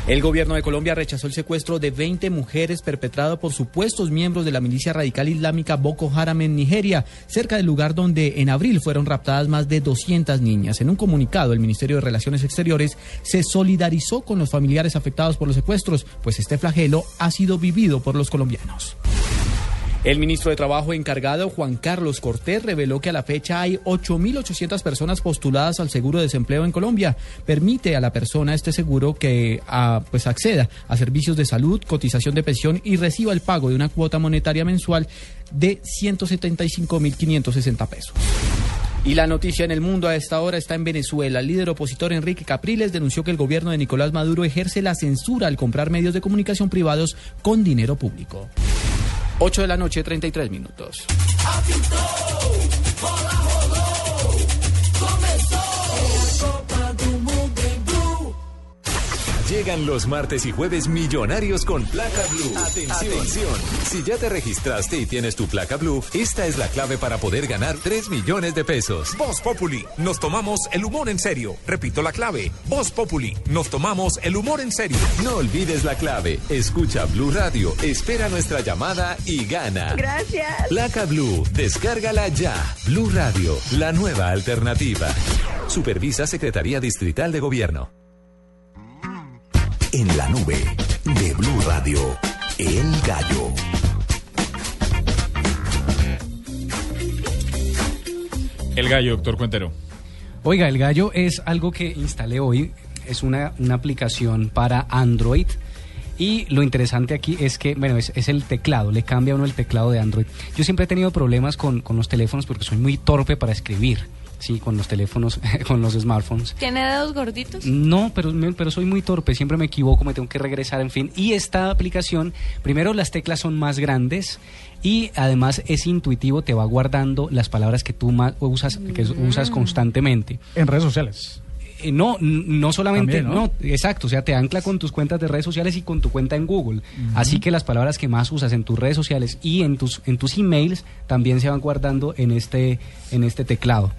El gobierno de Colombia rechazó el secuestro de 20 mujeres perpetrado por supuestos miembros de la milicia radical islámica Boko Haram en Nigeria, cerca del lugar donde en abril fueron raptadas más de 200 niñas. En un comunicado, el Ministerio de Relaciones Exteriores se solidarizó con los familiares afectados por los secuestros, pues este flagelo ha sido vivido por los colombianos. El ministro de Trabajo encargado, Juan Carlos Cortés, reveló que a la fecha hay 8.800 personas postuladas al seguro de desempleo en Colombia. Permite a la persona este seguro que ah, pues acceda a servicios de salud, cotización de pensión y reciba el pago de una cuota monetaria mensual de 175.560 pesos. Y la noticia en el mundo a esta hora está en Venezuela. El líder opositor Enrique Capriles denunció que el gobierno de Nicolás Maduro ejerce la censura al comprar medios de comunicación privados con dinero público. 8 de la noche, 33 minutos. Llegan los martes y jueves millonarios con placa blue. Atención. Si ya te registraste y tienes tu placa blue, esta es la clave para poder ganar 3 millones de pesos. Voz Populi, nos tomamos el humor en serio. Repito la clave. Voz Populi, nos tomamos el humor en serio. No olvides la clave. Escucha Blue Radio, espera nuestra llamada y gana. Gracias. Placa Blue, descárgala ya. Blue Radio, la nueva alternativa. Supervisa Secretaría Distrital de Gobierno. En la nube de Blue Radio, El Gallo. El gallo, doctor Cuentero. Oiga, el gallo es algo que instalé hoy. Es una, una aplicación para Android. Y lo interesante aquí es que, bueno, es, es el teclado, le cambia a uno el teclado de Android. Yo siempre he tenido problemas con, con los teléfonos porque soy muy torpe para escribir. Sí, con los teléfonos, (laughs) con los smartphones. ¿Tiene dedos gorditos? No, pero, me- pero soy muy torpe, siempre me equivoco, me tengo que regresar, en fin. Y esta aplicación, primero las teclas son más grandes y además es intuitivo, te va guardando las palabras que tú más usas, que usas constantemente. En redes sociales. Eh, No, no solamente, También, ¿no? ¿no? exacto, o sea, te ancla con tus cuentas de redes sociales y con tu cuenta en Google. Así que las palabras que más usas en tus redes sociales y en tus en tus emails también se van guardando en este en este teclado.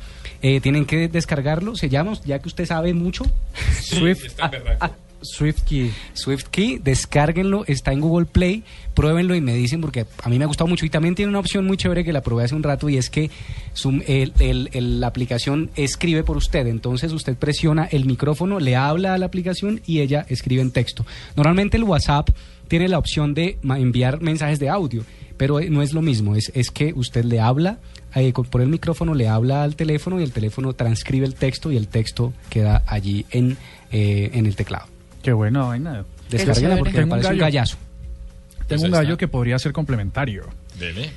Eh, tienen que descargarlo, se llama, ya que usted sabe mucho, (laughs) Swift está ah, SwiftKey. SwiftKey, descárguenlo, está en Google Play, pruébenlo y me dicen porque a mí me ha gustado mucho. Y también tiene una opción muy chévere que la probé hace un rato y es que su- el- el- el- la aplicación escribe por usted, entonces usted presiona el micrófono, le habla a la aplicación y ella escribe en texto. Normalmente el WhatsApp tiene la opción de enviar mensajes de audio, pero eh, no es lo mismo, es, es que usted le habla eh, por el micrófono, le habla al teléfono y el teléfono transcribe el texto y el texto queda allí en, eh, en el teclado. Qué buena vaina. Descárguela porque me un parece un gallo. gallazo. Tengo un Pues ahí gallo está. que podría ser complementario. Dele.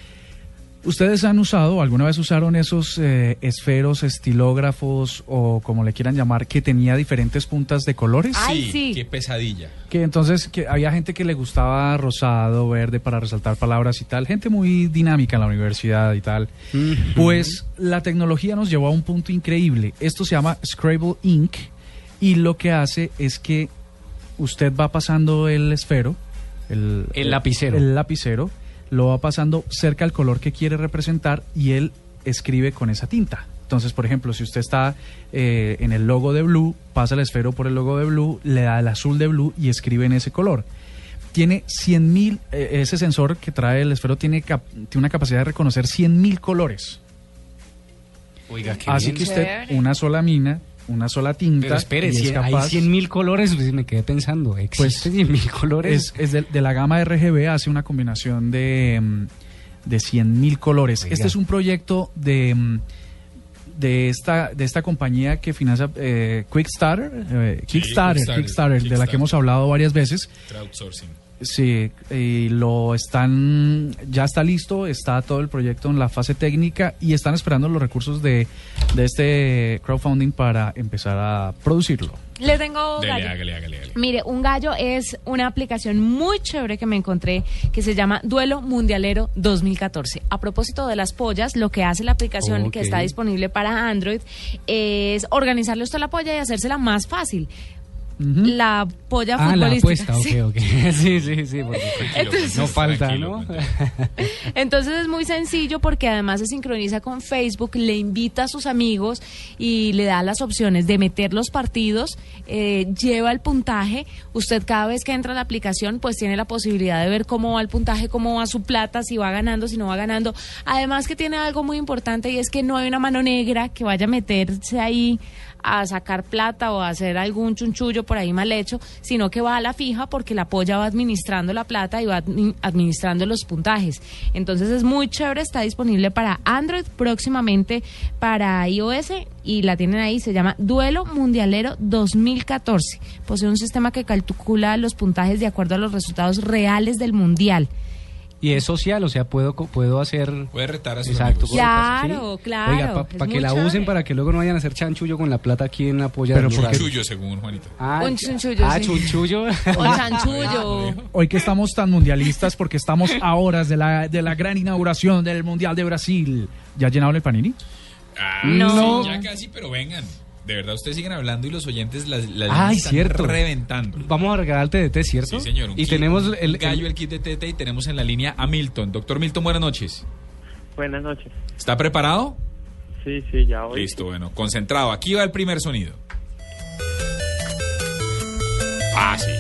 ¿Ustedes han usado, alguna vez usaron esos eh, esferos, estilógrafos o como le quieran llamar, que tenía diferentes puntas de colores? Ay, sí. Qué pesadilla. Que entonces que había gente que le gustaba rosado, verde para resaltar palabras y tal, gente muy dinámica en la universidad y tal. Pues la tecnología nos llevó a un punto increíble. Esto se llama Scrabble Ink y lo que hace es que usted va pasando el esfero, el, El lapicero. el lapicero, lo va pasando cerca al color que quiere representar y él escribe con esa tinta. Entonces, por ejemplo, si usted está eh, en el logo de Blue, pasa el esfero por el logo de Blue, le da el azul de Blue y escribe en ese color. Tiene 100.000, eh, ese sensor que trae el esfero tiene, cap- tiene una capacidad de reconocer 100.000 colores. Oiga, qué Así bien. que usted, una sola mina, una sola tinta. Pero espere, y es si hay capaz- 100 mil colores, pues me quedé pensando, ¿existen 100 mil colores? Es, es de, de la gama RGB, hace una combinación de, mm, de 100.000 colores. Oiga. Este es un proyecto de, mm, de, esta, de esta compañía que financia eh, Quickstarter, eh, Sí, Kickstarter, Kickstarter, Kickstarter, de la que hemos hablado varias veces. Crowdsourcing. Sí, y lo están, ya está listo, está todo el proyecto en la fase técnica y están esperando los recursos de, de este crowdfunding para empezar a producirlo. Le tengo Dele, gallo. hágale, hágale, hágale. Mire, un gallo es una aplicación muy chévere que me encontré que se llama Duelo Mundialero 2014. A propósito de las pollas, lo que hace la aplicación que está disponible para Android es organizarle usted la polla y hacérsela más fácil. La polla Ah, la apuesta, sí. ok, ok. (laughs) sí, sí, sí. porque Entonces- no falta, Tranquilo, ¿no? Entonces es muy sencillo porque además se sincroniza con Facebook, le invita a sus amigos y le da las opciones de meter los partidos, eh, lleva el puntaje. Usted cada vez que entra a la aplicación pues tiene la posibilidad de ver cómo va el puntaje, cómo va su plata, si va ganando, si no va ganando. Además que tiene algo muy importante y es que no hay una mano negra que vaya a meterse ahí a sacar plata o a hacer algún chunchullo por ahí mal hecho, sino que va a la fija porque la polla va administrando la plata y va admi- administrando los puntajes. Entonces es muy chévere, está disponible para Android, próximamente para iOS y la tienen ahí, se llama Duelo Mundialero 2014. Posee un sistema que calcula los puntajes de acuerdo a los resultados reales del Mundial. Y es social, o sea, puedo, co- puedo hacer... Puede retar a sus Exacto. amigos. Claro, ¿sí? claro, Oiga, para que muy la chévere. usen, para que luego no vayan a hacer chanchullo con la plata aquí en la polla. Pero de ¿por Blue qué? Radio. Chullo, según Juanito. Ah, Un chunchullo, Ah, sí. chunchullo. (laughs) O (laughs) chanchullo. Hoy que estamos tan mundialistas porque estamos a horas de la, de la gran inauguración del Mundial de Brasil. ¿Ya llenaron el panini? Ah, No. sí, ya casi, pero vengan. De verdad, ustedes siguen hablando y los oyentes las, las Ay, están cierto. reventando. Vamos a regalar el TDT, ¿cierto? Sí, señor. un Y kit, tenemos un el, gallo, el kit de TT y tenemos en la línea a Milton. Doctor Milton, buenas noches. Buenas noches. ¿Está preparado? Sí, sí, ya hoy. Listo, bueno, concentrado. Aquí va el primer sonido. Ah, sí.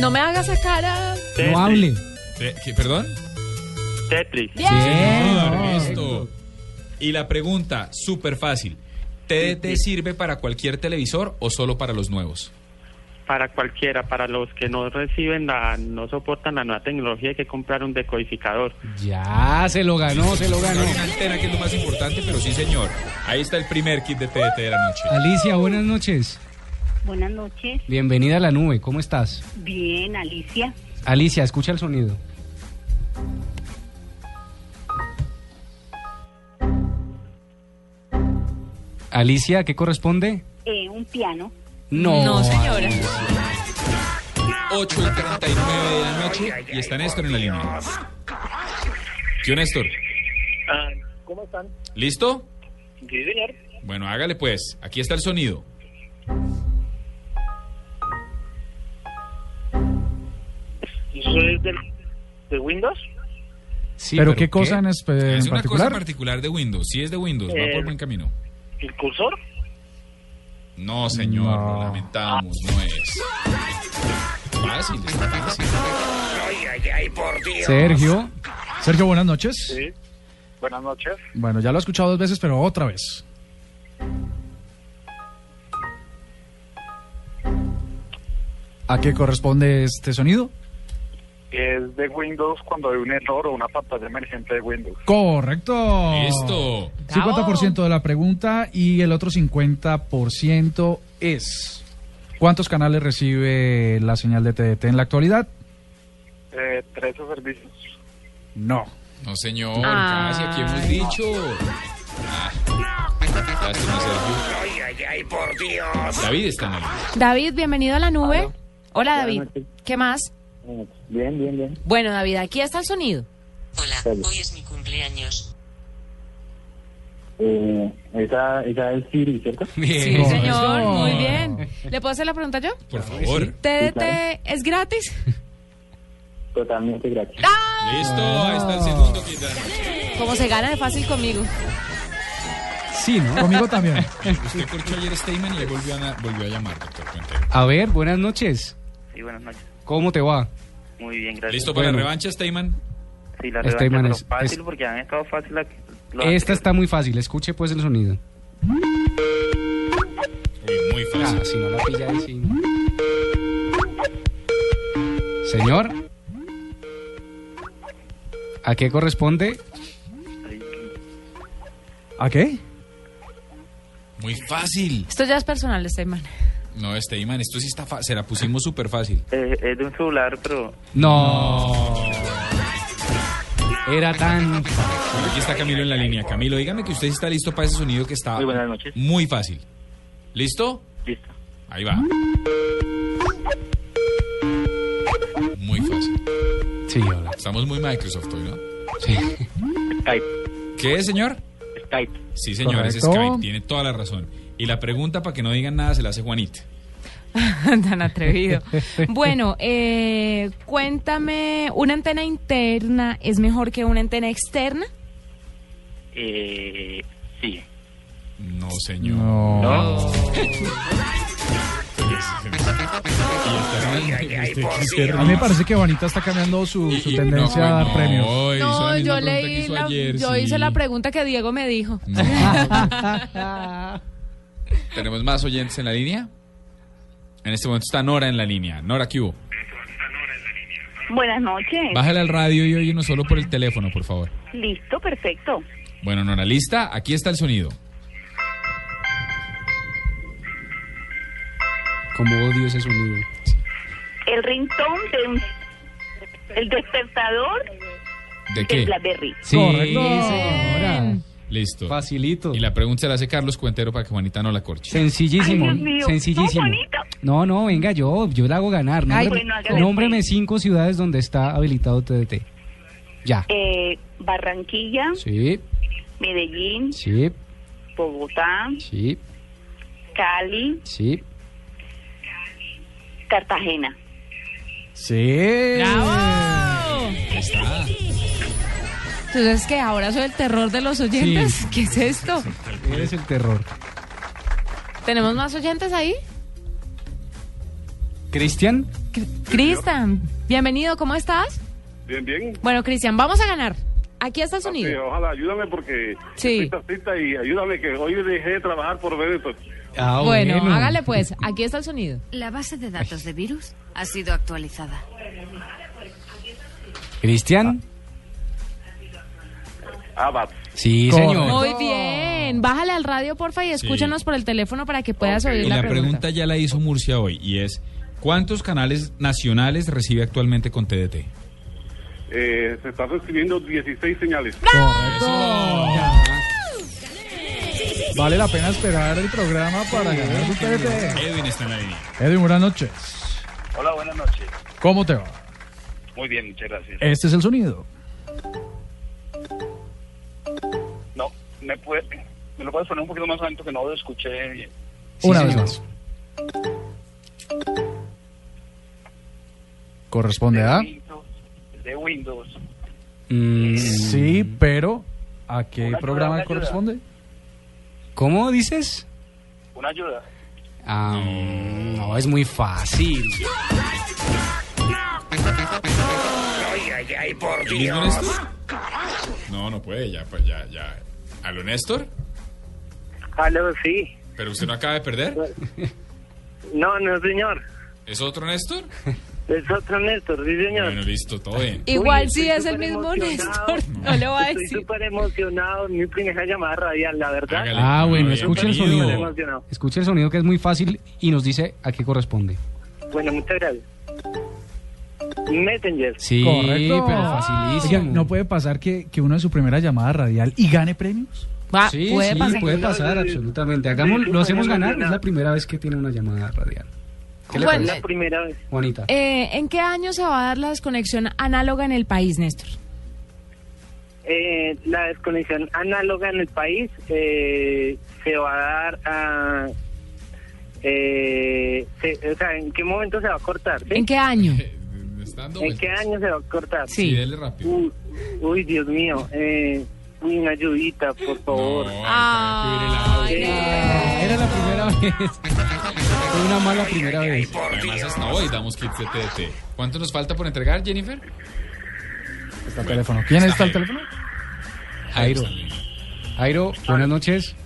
No me haga esa cara. No hable. ¿qué, ¿Perdón? Tetris. Bien. Señor, listo. Y la pregunta, súper fácil. ¿TDT sirve para cualquier televisor o solo para los nuevos? Para cualquiera, para los que no reciben la, no soportan la nueva tecnología, hay que comprar un decodificador. Ya, se lo ganó, se lo ganó. Una antena que es lo más importante, pero sí, señor. Ahí está el primer kit de TDT de la noche. Alicia, buenas noches. Buenas noches. Bienvenida a la nube, ¿cómo estás? Bien, Alicia. Alicia, escucha el sonido. Alicia, ¿qué corresponde? Eh, un piano. No. No, señora. 8 y 39 de la noche y está Néstor en la línea. ¿Qué Néstor? Ah, ¿Cómo están? ¿Listo? Sí, señor. Bueno, hágale pues. Aquí está el sonido. ¿Eso es del, de Windows? Sí, ¿Pero, qué cosa en, espe- en es una particular? cosa particular de Windows. Si es de Windows, va Eh, por buen camino. ¿El cursor? No, señor, lo lamentamos, no es. Fácil, está fácil. Sergio. Sergio, buenas noches. Sí. Buenas noches. Bueno, ya lo he escuchado dos veces, pero otra vez. ¿A qué corresponde este sonido? Es de Windows cuando hay un error o una pantalla emergente de Windows. Correcto. Listo. 50% de la pregunta y el otro 50% es ¿cuántos canales recibe la señal de TDT en la actualidad? Eh, 13 servicios. No. No, señor, Ah. casi aquí hemos dicho. Ah. Ay, ay, ay, por Dios. David está en línea. David, bienvenido a la nube. Hola, David. ¿Qué más? Bien, bien, bien. Bueno, David, aquí está el sonido. Hola, hoy es mi cumpleaños. Eh, esa, esa es Siri, ¿cierto? (laughs) Sí, señor, muy bien. ¿Le puedo hacer la pregunta yo? Por favor. ¿TDT es gratis? (laughs) Totalmente gratis. Listo, ahí está el segundo ya- Como se gana de fácil conmigo. Sí, ¿no? Conmigo también. (laughs) Usted corchó ayer Steyman y le volvió a, volvió a llamar, doctor Cuentero. A ver, buenas noches. Sí, buenas noches. ¿Cómo te va? Muy bien, gracias. ¿Listo para Bueno. la revancha, Steyman? Sí, la revancha, man pero es- fácil es- porque han estado fácil la- Esta está muy fácil, escuche pues el sonido. muy fácil. Ah, si no la pilla ahí, sí. Señor, ¿a qué corresponde? ¿A qué? Muy fácil. Esto ya es personal, este No, Steyman, esto sí está fácil. Se la pusimos súper fácil. Eh, es de un celular, pero No. Era tan... Aquí está Camilo en la línea. Camilo, dígame que usted está listo para ese sonido que está Muy buenas noches. muy fácil. ¿Listo? Listo. Ahí va. Muy fácil. Sí, hola. Estamos muy Microsoft hoy, ¿no? Sí. Skype. ¿Qué es, señor? Skype. Sí, señor, es. Skype. Tiene toda la razón. Y la pregunta, para que no digan nada, se la hace Juanita. (laughs) Tan atrevido. Bueno, eh, cuéntame, ¿una antena interna es mejor que una antena externa? Eh, sí. No, señor. No. A mí me parece que Juanita está cambiando su, su tendencia a dar premios. No, yo leí, la- yo hice la pregunta que Diego me dijo. (laughs) (laughs) ¿Tenemos más oyentes en la línea? En este momento está Nora en la línea. Nora, ¿qué hubo? Buenas noches. Bájale al radio y óyenos solo por el teléfono, por favor. Listo, perfecto. Bueno, Nora, ¿lista? Aquí está el sonido. Como odio ese sonido. El ringtone de un... El despertador ¿De de qué? Blackberry. Sí, señora. Listo. Facilito. Y la pregunta se la hace Carlos Cuentero para que Juanita no la corche. Sencillísimo, Ay, Dios mío. sencillísimo. No, Juanita. No, no, venga, yo, yo la hago ganar. Ay, Nómbreme, bueno, nómbreme pues. cinco ciudades donde está habilitado TDT. Ya. Eh, Barranquilla, Sí, Medellín, sí, Bogotá, sí, Cali, sí. Cartagena. Sí. ¡Bravo! Está. Entonces, que ahora soy el terror de los oyentes. Sí. ¿Qué es esto? Eres el terror. ¿Tenemos más oyentes ahí? Cristian, Cristian, bienvenido, ¿cómo estás? Bien, bien. Bueno, Cristian, vamos a ganar. Aquí está el Sí, sonido. ojalá, ayúdame porque Sí. y ayúdame que hoy dejé de trabajar por ver esto. Ah, bueno, hágale pues, aquí está el sonido. La base de datos de virus ha sido actualizada. Cristian. Abad. Sí, Correcto. señor. Muy bien. Bájale al radio, porfa, y escúchanos por el teléfono para que puedas oír Y la, la pregunta. pregunta ya la hizo Murcia hoy y es ¿cuántos canales nacionales recibe actualmente con TDT? Eh, se están recibiendo 16 señales. Vale la pena esperar el programa para ganar su TDT. Edwin está en la línea. Edwin, buenas noches. Hola, buenas noches. ¿Cómo te va? Muy bien, muchas gracias. Este es el sonido. ¿Me, puede, ¿me lo puedes poner un poquito más alto que no lo escuché bien? Una vez más. Corresponde a. De Windows. Mm, Sí, pero ¿a qué programa ayuda. corresponde? ¿Cómo dices? Una ayuda. Ah, no, es muy fácil. ¿El mismo Néstor? No, no puede, ya, pues, ya, ya. ¿Aló, Néstor? Aló, sí. ¿Pero usted no acaba de perder? No, no, señor. ¿Es otro Néstor? Es otro Néstor, sí, señor. Bueno, listo, todo bien. Igual Uy, sí estoy es el mismo emocionado. Néstor. (laughs) No le voy a Estoy decir. súper emocionado. Mi primera llamada radial, la verdad. Hágale. Ah, bueno, No, escucha el sonido. Escucha el sonido que es muy fácil y nos dice a qué corresponde. Bueno, muchas gracias. Messenger. Sí, Correcto. pero Oiga, facilísimo. ¿no puede pasar que, que uno de su primera llamada radial y gane premios? Va, Sí, puede sí, pasar. puede pasar, absolutamente. Hagamos, lo hacemos ganar, es la primera vez que tiene una llamada radial. ¿Qué le Bueno, La parece, primera vez. Juanita? Eh, ¿En qué año se va a dar la desconexión análoga en el país, Néstor? eh, la desconexión análoga en el país eh, se va a dar a... Eh, se- o sea, ¿en qué momento se va a cortar? sí? ¿En qué año? (laughs) ¿En qué año se va a cortar? Sí. Sí, dele rápido. Uy, uy, Dios mío. Eh, uy, una ayudita, por favor. Era la primera vez. Fue una mala primera vez. Además, hasta hoy damos kits de TDT. ¿Cuánto nos falta por entregar, Jennifer? Está el teléfono. ¿Quién está al teléfono? Jairo. Jairo, buenas noches.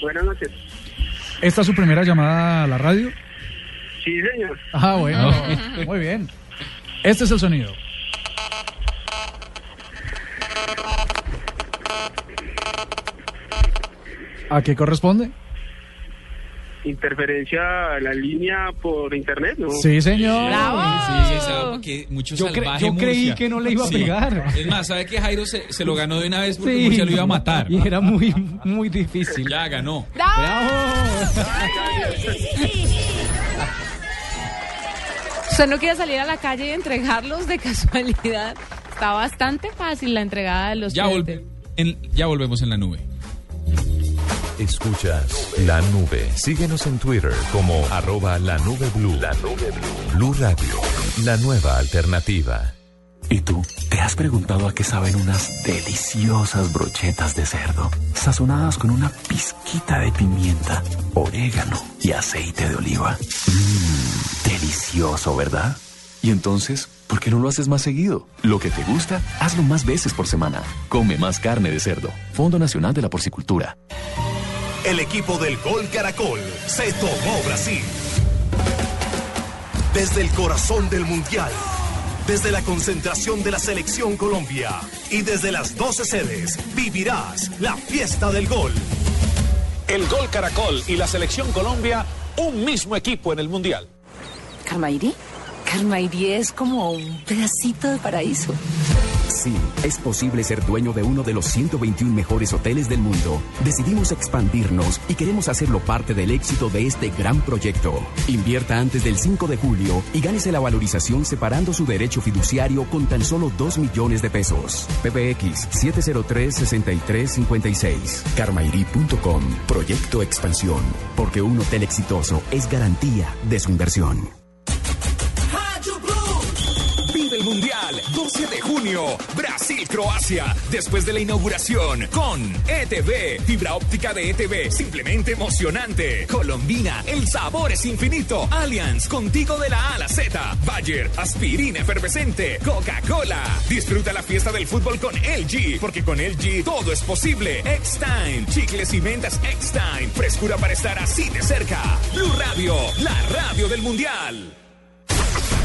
Buenas noches. ¿Esta es su primera llamada a la radio? Sí, señor. Ah, bueno. Muy bien. Este es el sonido. ¿A qué corresponde? Interferencia a la línea por internet, ¿no? Sí, señor. Sí, sí, mucho Yo cre- yo creí que no le iba a pegar. Es más, ¿sabe que Jairo se, se lo ganó de una vez porque Sí. Murcia lo iba a matar? Y era muy, muy difícil. Ya ganó. ¿Usted no quiere salir a la calle y entregarlos de (laughs) casualidad? Está bastante fácil la entregada de los Ya, TDT. volve- en- ya volvemos en la nube. Escuchas la nube. Síguenos en Twitter como arroba la nube blue. La nube blue. Blue Radio, la nueva alternativa. ¿Y tú? ¿Te has preguntado a qué saben unas deliciosas brochetas de cerdo, sazonadas con una pizquita de pimienta, orégano y aceite de oliva? Mmm, delicioso, ¿verdad? Y entonces, ¿por qué no lo haces más seguido? Lo que te gusta, hazlo más veces por semana. Come más carne de cerdo. Fondo Nacional de la Porcicultura. El equipo del Gol Caracol se tomó Brasil. Desde el corazón del Mundial, desde la concentración de la Selección Colombia y desde las 12 sedes vivirás la fiesta del gol. El Gol Caracol y la Selección Colombia, un mismo equipo en el Mundial. ¿Carmairi? Carmairi es como un pedacito de paraíso. Sí, es posible ser dueño de uno de los 121 mejores hoteles del mundo. Decidimos expandirnos y queremos hacerlo parte del éxito de este gran proyecto. Invierta antes del 5 de julio y gánese la valorización separando su derecho fiduciario con tan solo 2 millones de pesos. PBX 703-6356. Carmairi.com. Proyecto Expansión. Porque un hotel exitoso es garantía de su inversión. Vive el Mundial, 12 de junio, Brasil-Croacia, después de la inauguración, con ETV, fibra óptica de ETV, simplemente emocionante. Colombina, el sabor es infinito. Allianz, contigo de la A a la Z. Bayer, aspirina efervescente. Coca-Cola. Disfruta la fiesta del fútbol con LG, porque con LG todo es posible. X-Time, chicles y ventas X-Time. Frescura para estar así de cerca. Blue Radio, la radio del Mundial.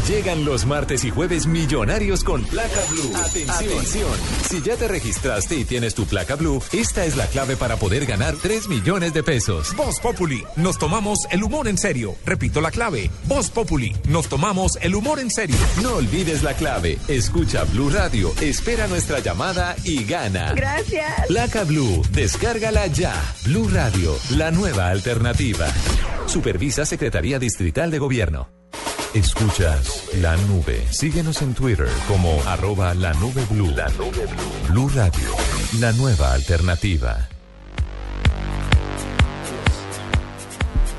Llegan los martes y jueves millonarios con placa blue. Atención. Si ya te registraste y tienes tu placa blue, esta es la clave para poder ganar 3 millones de pesos. Voz Populi, nos tomamos el humor en serio. Repito la clave. Voz Populi, nos tomamos el humor en serio. No olvides la clave. Escucha Blue Radio, espera nuestra llamada y gana. Gracias. Placa Blue, descárgala ya. Blue Radio, la nueva alternativa. Supervisa Secretaría Distrital de Gobierno. Escuchas la nube. Síguenos en Twitter como arroba la nube blue. La nube blue. Blue Radio, la nueva alternativa.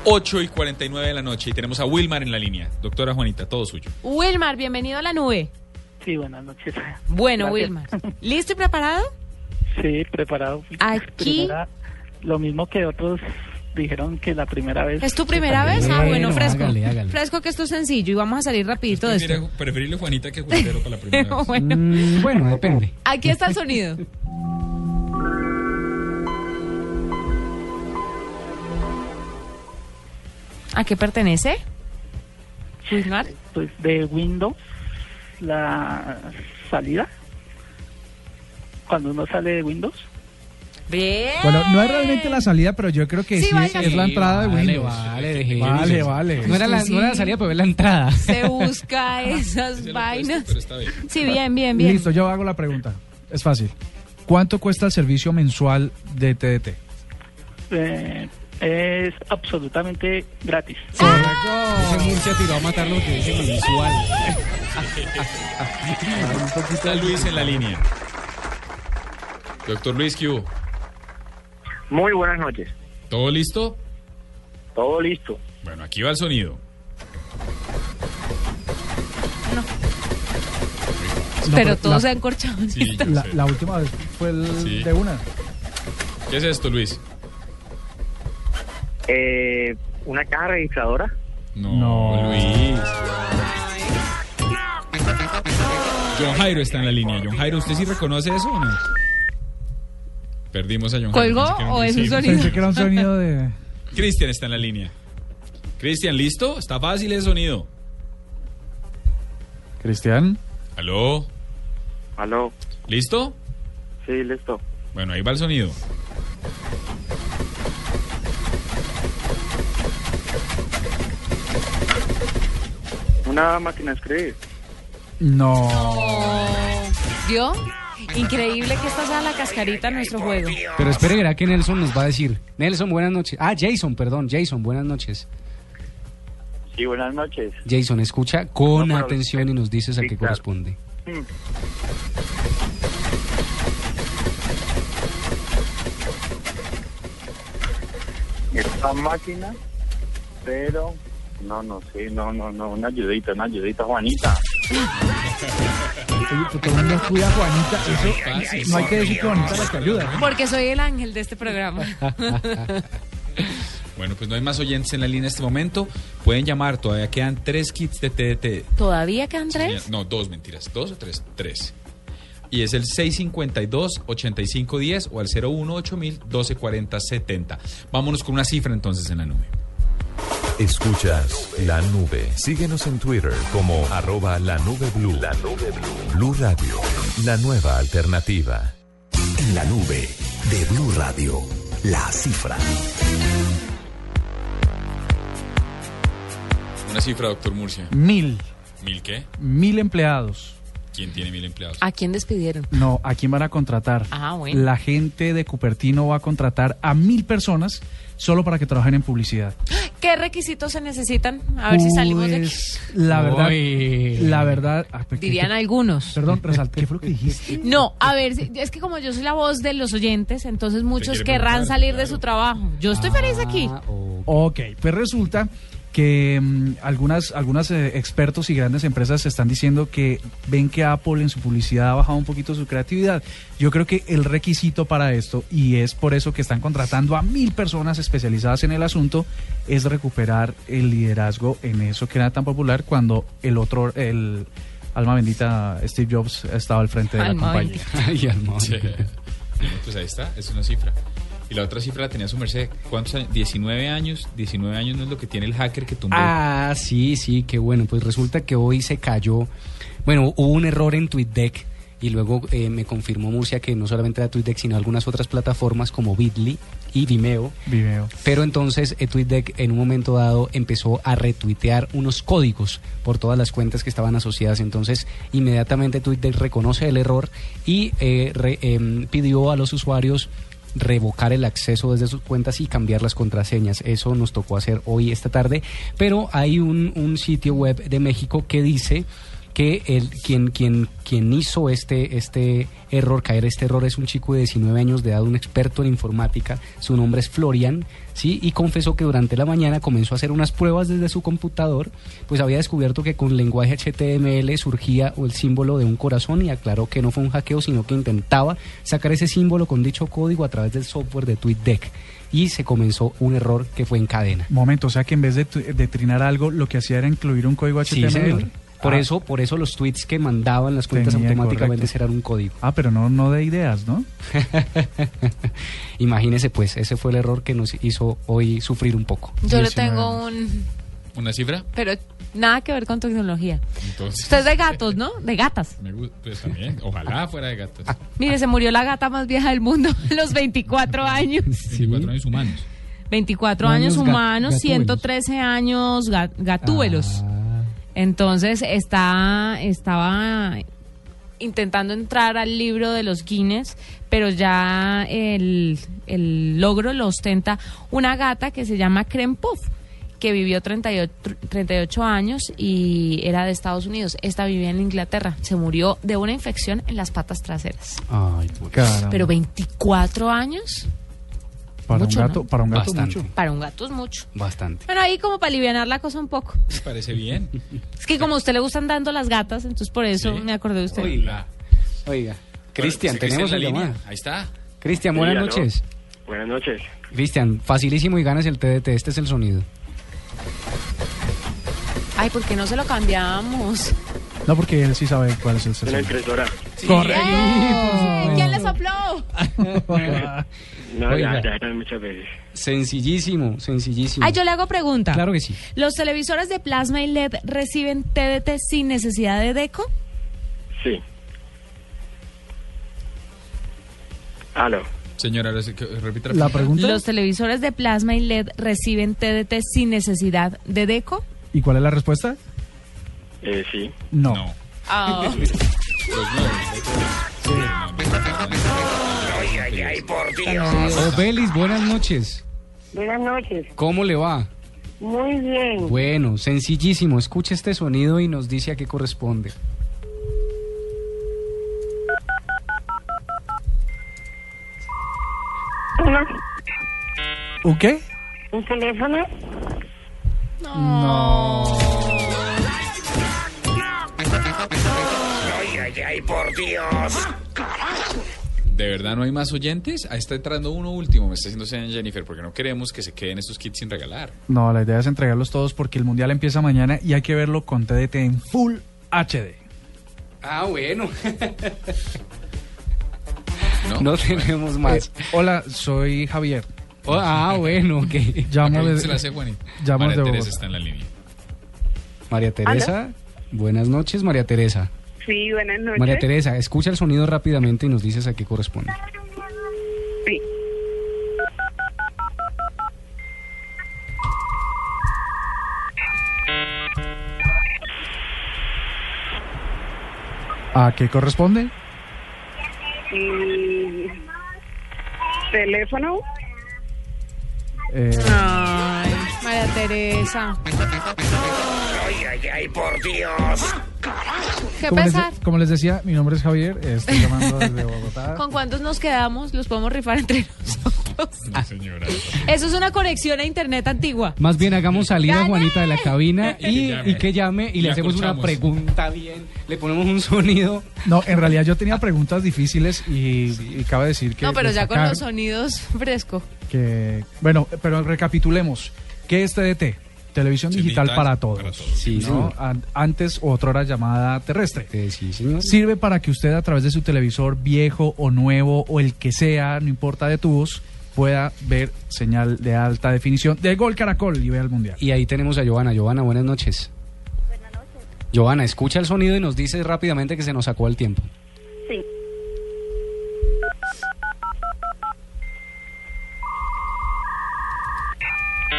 8 y 49 de la noche y tenemos a Wilmar en la línea. Doctora Juanita, todo suyo. Wilmar, bienvenido a la nube. Sí, buenas noches. Bueno, Gracias. Wilmar. (laughs) ¿Listo y preparado? Sí, preparado. Aquí. Primera- lo mismo que otros dijeron que la primera vez. ¿Es tu primera vez? Ah, bueno, fresco. hágale, hágale. Fresco que esto es sencillo y vamos a salir rapidito de esto. Prefiere- Preferirle Juanita que Juanitero para la primera (laughs) vez. bueno, Mm, bueno, depende. aquí está el sonido. ¿A qué pertenece? Pues de Windows, la salida. Cuando uno sale de Windows. Bien. Bueno, no es realmente la salida, pero yo creo que Sí, sí, vaya. es la entrada de Vale, Windows. vale, dejé. Vale, vale. No era la, no era la salida, pero es la entrada. Se busca esas vainas. Sí, bien, bien, bien. Listo, yo hago la pregunta. Es fácil. ¿Cuánto cuesta el servicio mensual de TDT? eh, es absolutamente gratis. Ese Murcia tiró a matar lo que dice mensual. Está Luis en la línea. Doctor Luis, ¿qué hubo? Muy buenas noches. ¿Todo listo? Todo listo. Bueno, aquí va el sonido. pero pero todo la- se ha encorchado. Sí, yo La, última vez fue el Sí. de una. ¿Qué es esto, Luis? Eh, ¿Una caja registradora? No, Luis. John Jairo está en la línea. John Jairo, ¿usted sí reconoce eso o no? Perdimos a John ¿Colgó o es un sonido? Pensé que era un sonido de... (laughs) Cristian está en la línea. Cristian, ¿listo? Está fácil el sonido. Cristian. ¿Aló? Aló, ¿Listo? sí, listo. Bueno, ahí va el sonido. Una máquina de escribir. No. ¿Vio? Increíble que esta sea la cascarita en nuestro juego. Pero espere, verá que Nelson nos va a decir. Nelson, buenas noches. Ah, Jason, perdón, Jason, buenas noches. Sí, buenas noches. Jason, escucha con No, atención y nos dices a Sí, qué claro. corresponde. Mm. Esta máquina, pero no, no sé, no, no, no, una ayudita, una ayudita, Juanita. Oye, pues todo el mundo cuida a Juanita. Eso, no hay que decir que Juanita la que ayuda. ¿no? Porque soy el ángel de este programa. (laughs) Bueno, pues no hay más oyentes en la línea en este momento. Pueden llamar, todavía quedan tres kits de TDT. ¿Todavía quedan tres? No, dos mentiras. ¿Dos o tres? Tres. Y es el 652-8510 o al 018-1240-70. Vámonos con una cifra entonces en la nube. Escuchas la nube. Síguenos en Twitter como arroba la nube blue. La nube blue. Blue Radio, la nueva alternativa. En la nube de Blue Radio, la cifra. Una cifra, doctor Murcia. Mil. ¿Mil qué? Mil empleados. ¿Quién tiene mil empleados? ¿A quién despidieron? No, ¿a quién van a contratar? Ah, bueno. La gente de Cupertino va a contratar a mil personas solo para que trabajen en publicidad. ¿Qué requisitos se necesitan? A ver si salimos de aquí. Pues, La verdad, Uy. la verdad. ah, ¿qué- Dirían algunos. Perdón, resalta, ¿qué fue lo que dijiste? No, a ver, si- es que como yo soy la voz de los oyentes, entonces muchos querrán preguntar, salir de su trabajo. Yo estoy feliz aquí. Ok, pues resulta que mm, algunas, algunas eh, expertos y grandes empresas están diciendo que ven que Apple en su publicidad ha bajado un poquito su creatividad. Yo creo que el requisito para esto, y es por eso que están contratando a mil personas especializadas en el asunto, es recuperar el liderazgo en eso que era tan popular cuando el otro, el alma bendita Steve Jobs estaba al frente de la compañía. (laughs) Ay, alma Sí. Pues ahí está, es una cifra. Y la otra cifra la tenía su merced. ¿Cuántos años? 19 años. 19 años no es lo que tiene el hacker que tumbó. Ah, sí, sí, qué bueno. Pues resulta que hoy se cayó. Bueno, hubo un error en TweetDeck y luego eh, me confirmó Murcia que no solamente era TweetDeck, sino algunas otras plataformas como Bitly y Vimeo. Vimeo. Pero entonces eh, TweetDeck en un momento dado empezó a retuitear unos códigos por todas las cuentas que estaban asociadas. Entonces inmediatamente TweetDeck reconoce el error y eh, re- em, pidió a los usuarios revocar el acceso desde sus cuentas y cambiar las contraseñas. Eso nos tocó hacer hoy, esta tarde. Pero hay un, un sitio web de México que dice que el, quien, quien, quien hizo este, este error, caer este error, es un chico de 19 años de edad, un experto en informática. Su nombre es Florian, ¿sí? Y confesó que durante la mañana comenzó a hacer unas pruebas desde su computador, pues había descubierto que con lenguaje HTML surgía el símbolo de un corazón y aclaró que no fue un hackeo, sino que intentaba sacar ese símbolo con dicho código a través del software de TweetDeck. Y se comenzó un error que fue en cadena. Momento, o sea que en vez de, trinar algo, lo que hacía era incluir un código Sí, HTML. señor. Por Ah, eso, por eso los tweets que mandaban las cuentas Tenía, automáticamente correcto. eran un código. Ah, pero no, no de ideas, ¿no? (laughs) Imagínese pues, ese fue el error que nos hizo hoy sufrir un poco. Yo le tengo un... ¿Una cifra? Pero nada que ver con tecnología. Entonces. Usted es de gatos, ¿no? De gatas. Me gusta, pues también. Ojalá fuera de gatos. Mire, se murió la gata más vieja del mundo (laughs) a los 24 (laughs) años. 24 años humanos. 24 años Años humanos, gatúbelos. 113 años ga- gatúbelos. Entonces está, estaba intentando entrar al libro de los Guinness, pero ya el, el logro lo ostenta una gata que se llama Puff, que vivió 38, 38 años y era de Estados Unidos. Esta vivía en Inglaterra. Se murió de una infección en las patas traseras. Ay, Caramba. Pero 24 años para mucho, un gato, ¿no? para un gato Bastante. mucho. para un gato es mucho. Bastante. Bueno, ahí como para aliviar la cosa un poco. Me parece bien. Es que como a usted le gustan dando las gatas, entonces por eso Sí. me acordé de usted. Oiga. Oiga. Cristian, Bueno, tenemos Cristian la la llamada. línea. Ahí está. Cristian, buenas Sí, noches. Buenas noches. Cristian, facilísimo y ganas el TDT. Este es el sonido. Ay, ¿por qué no se lo cambiamos? No, porque él sí sabe cuál es el Una sexo. impresora. Correcto. ¡Eh! ¿Quién le (laughs) sopló? (laughs) (laughs) No, Oiga. ya, ya, muchas veces. Sencillísimo, sencillísimo. Ay, yo le hago pregunta. Claro que sí. ¿Los televisores de plasma y LED reciben TDT sin necesidad de deco? Sí. Aló. Señora, repita La pregunta. ¿Los televisores de plasma y LED reciben TDT sin necesidad de deco? ¿Y cuál es la respuesta? Eh, sí. No. No. Ah. (laughs) Ay, ay, ay, por Dios. Obelis, buenas noches. Buenas noches. ¿Cómo le va? Muy bien. Bueno, sencillísimo. Escuche este sonido y nos dice a qué corresponde. ¿Una- ¿Un qué? ¿Un teléfono? No. Ay, ay, ay, por Dios. ¿De verdad no hay más oyentes? Ahí está entrando uno último, me está diciendo Jennifer, porque no queremos que se queden estos kits sin regalar. No, la idea es entregarlos todos porque el mundial empieza mañana y hay que verlo con TDT en Full HD. Ah, bueno. (laughs) No, No tenemos más. Eh, hola, soy Javier. Oh, ah, bueno, ok. Llamo de, se la hace María de Teresa Bogotá. está en la línea. María Teresa, buenas noches, María Teresa. Sí, buenas noches. María Teresa, escucha el sonido rápidamente y nos dices a qué corresponde. Sí. ¿A qué corresponde? Y... ¿Teléfono? Eh, Ay, María Teresa. Ay, ay, ay, por Dios. ¿Qué como, les, pesar? como les decía, mi nombre es Javier, estoy llamando desde Bogotá. (laughs) ¿Con cuántos nos quedamos? Los podemos rifar entre nosotros. Señora. Eso es una conexión a internet antigua. Más bien hagamos salir a. Juanita de la cabina (laughs) Que y, llame. y que llame y le hacemos una pregunta bien, le ponemos un sonido. No, en realidad yo tenía preguntas difíciles y, y cabe decir que... No, pero ya con los sonidos fresco. que Bueno, pero recapitulemos. ¿Qué es TDT? Televisión digital para todos. para todos. Sí, Antes otra hora llamada terrestre. Eh, sí, señor. Sirve para que usted a través de su televisor viejo o nuevo o el que sea, no importa de tubos, pueda ver señal de alta definición de Gol Caracol y vea el Mundial. Y ahí tenemos a Giovanna. Giovanna, buenas noches. Buenas noches. Giovanna, escucha el sonido y nos dice rápidamente que se nos sacó el tiempo. Sí.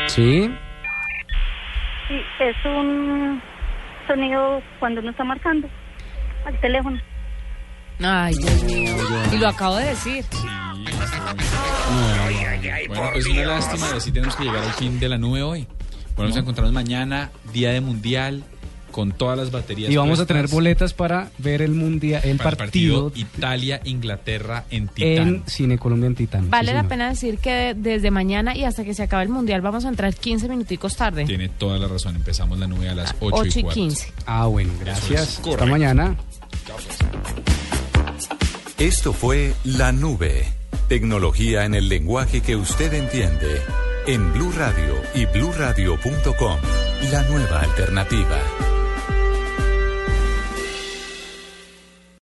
¿Sí? Sí, es un sonido cuando uno está marcando al teléfono. Ay, Dios mío. Y lo acabo de decir. Ay, ay, ay, Bueno, por pues una Dios. lástima, y así tenemos que llegar al fin de la nube hoy. Bueno, nos encontramos mañana, día de mundial, con todas las baterías. Y vamos a tener boletas para ver el mundial, el para partido, Italia-Inglaterra en Titán. en Cine Colombia en Titán. Vale Sí, la señor. pena decir que desde mañana y hasta que se acabe el mundial vamos a entrar 15 minuticos tarde. Tiene toda la razón. Empezamos la nube a las 8, 8 y y cuarto. 15. Ah, bueno, es gracias. Hasta mañana. Esto fue La Nube. Tecnología en el lenguaje que usted entiende. En Blue Radio y bluradio.com. La nueva alternativa.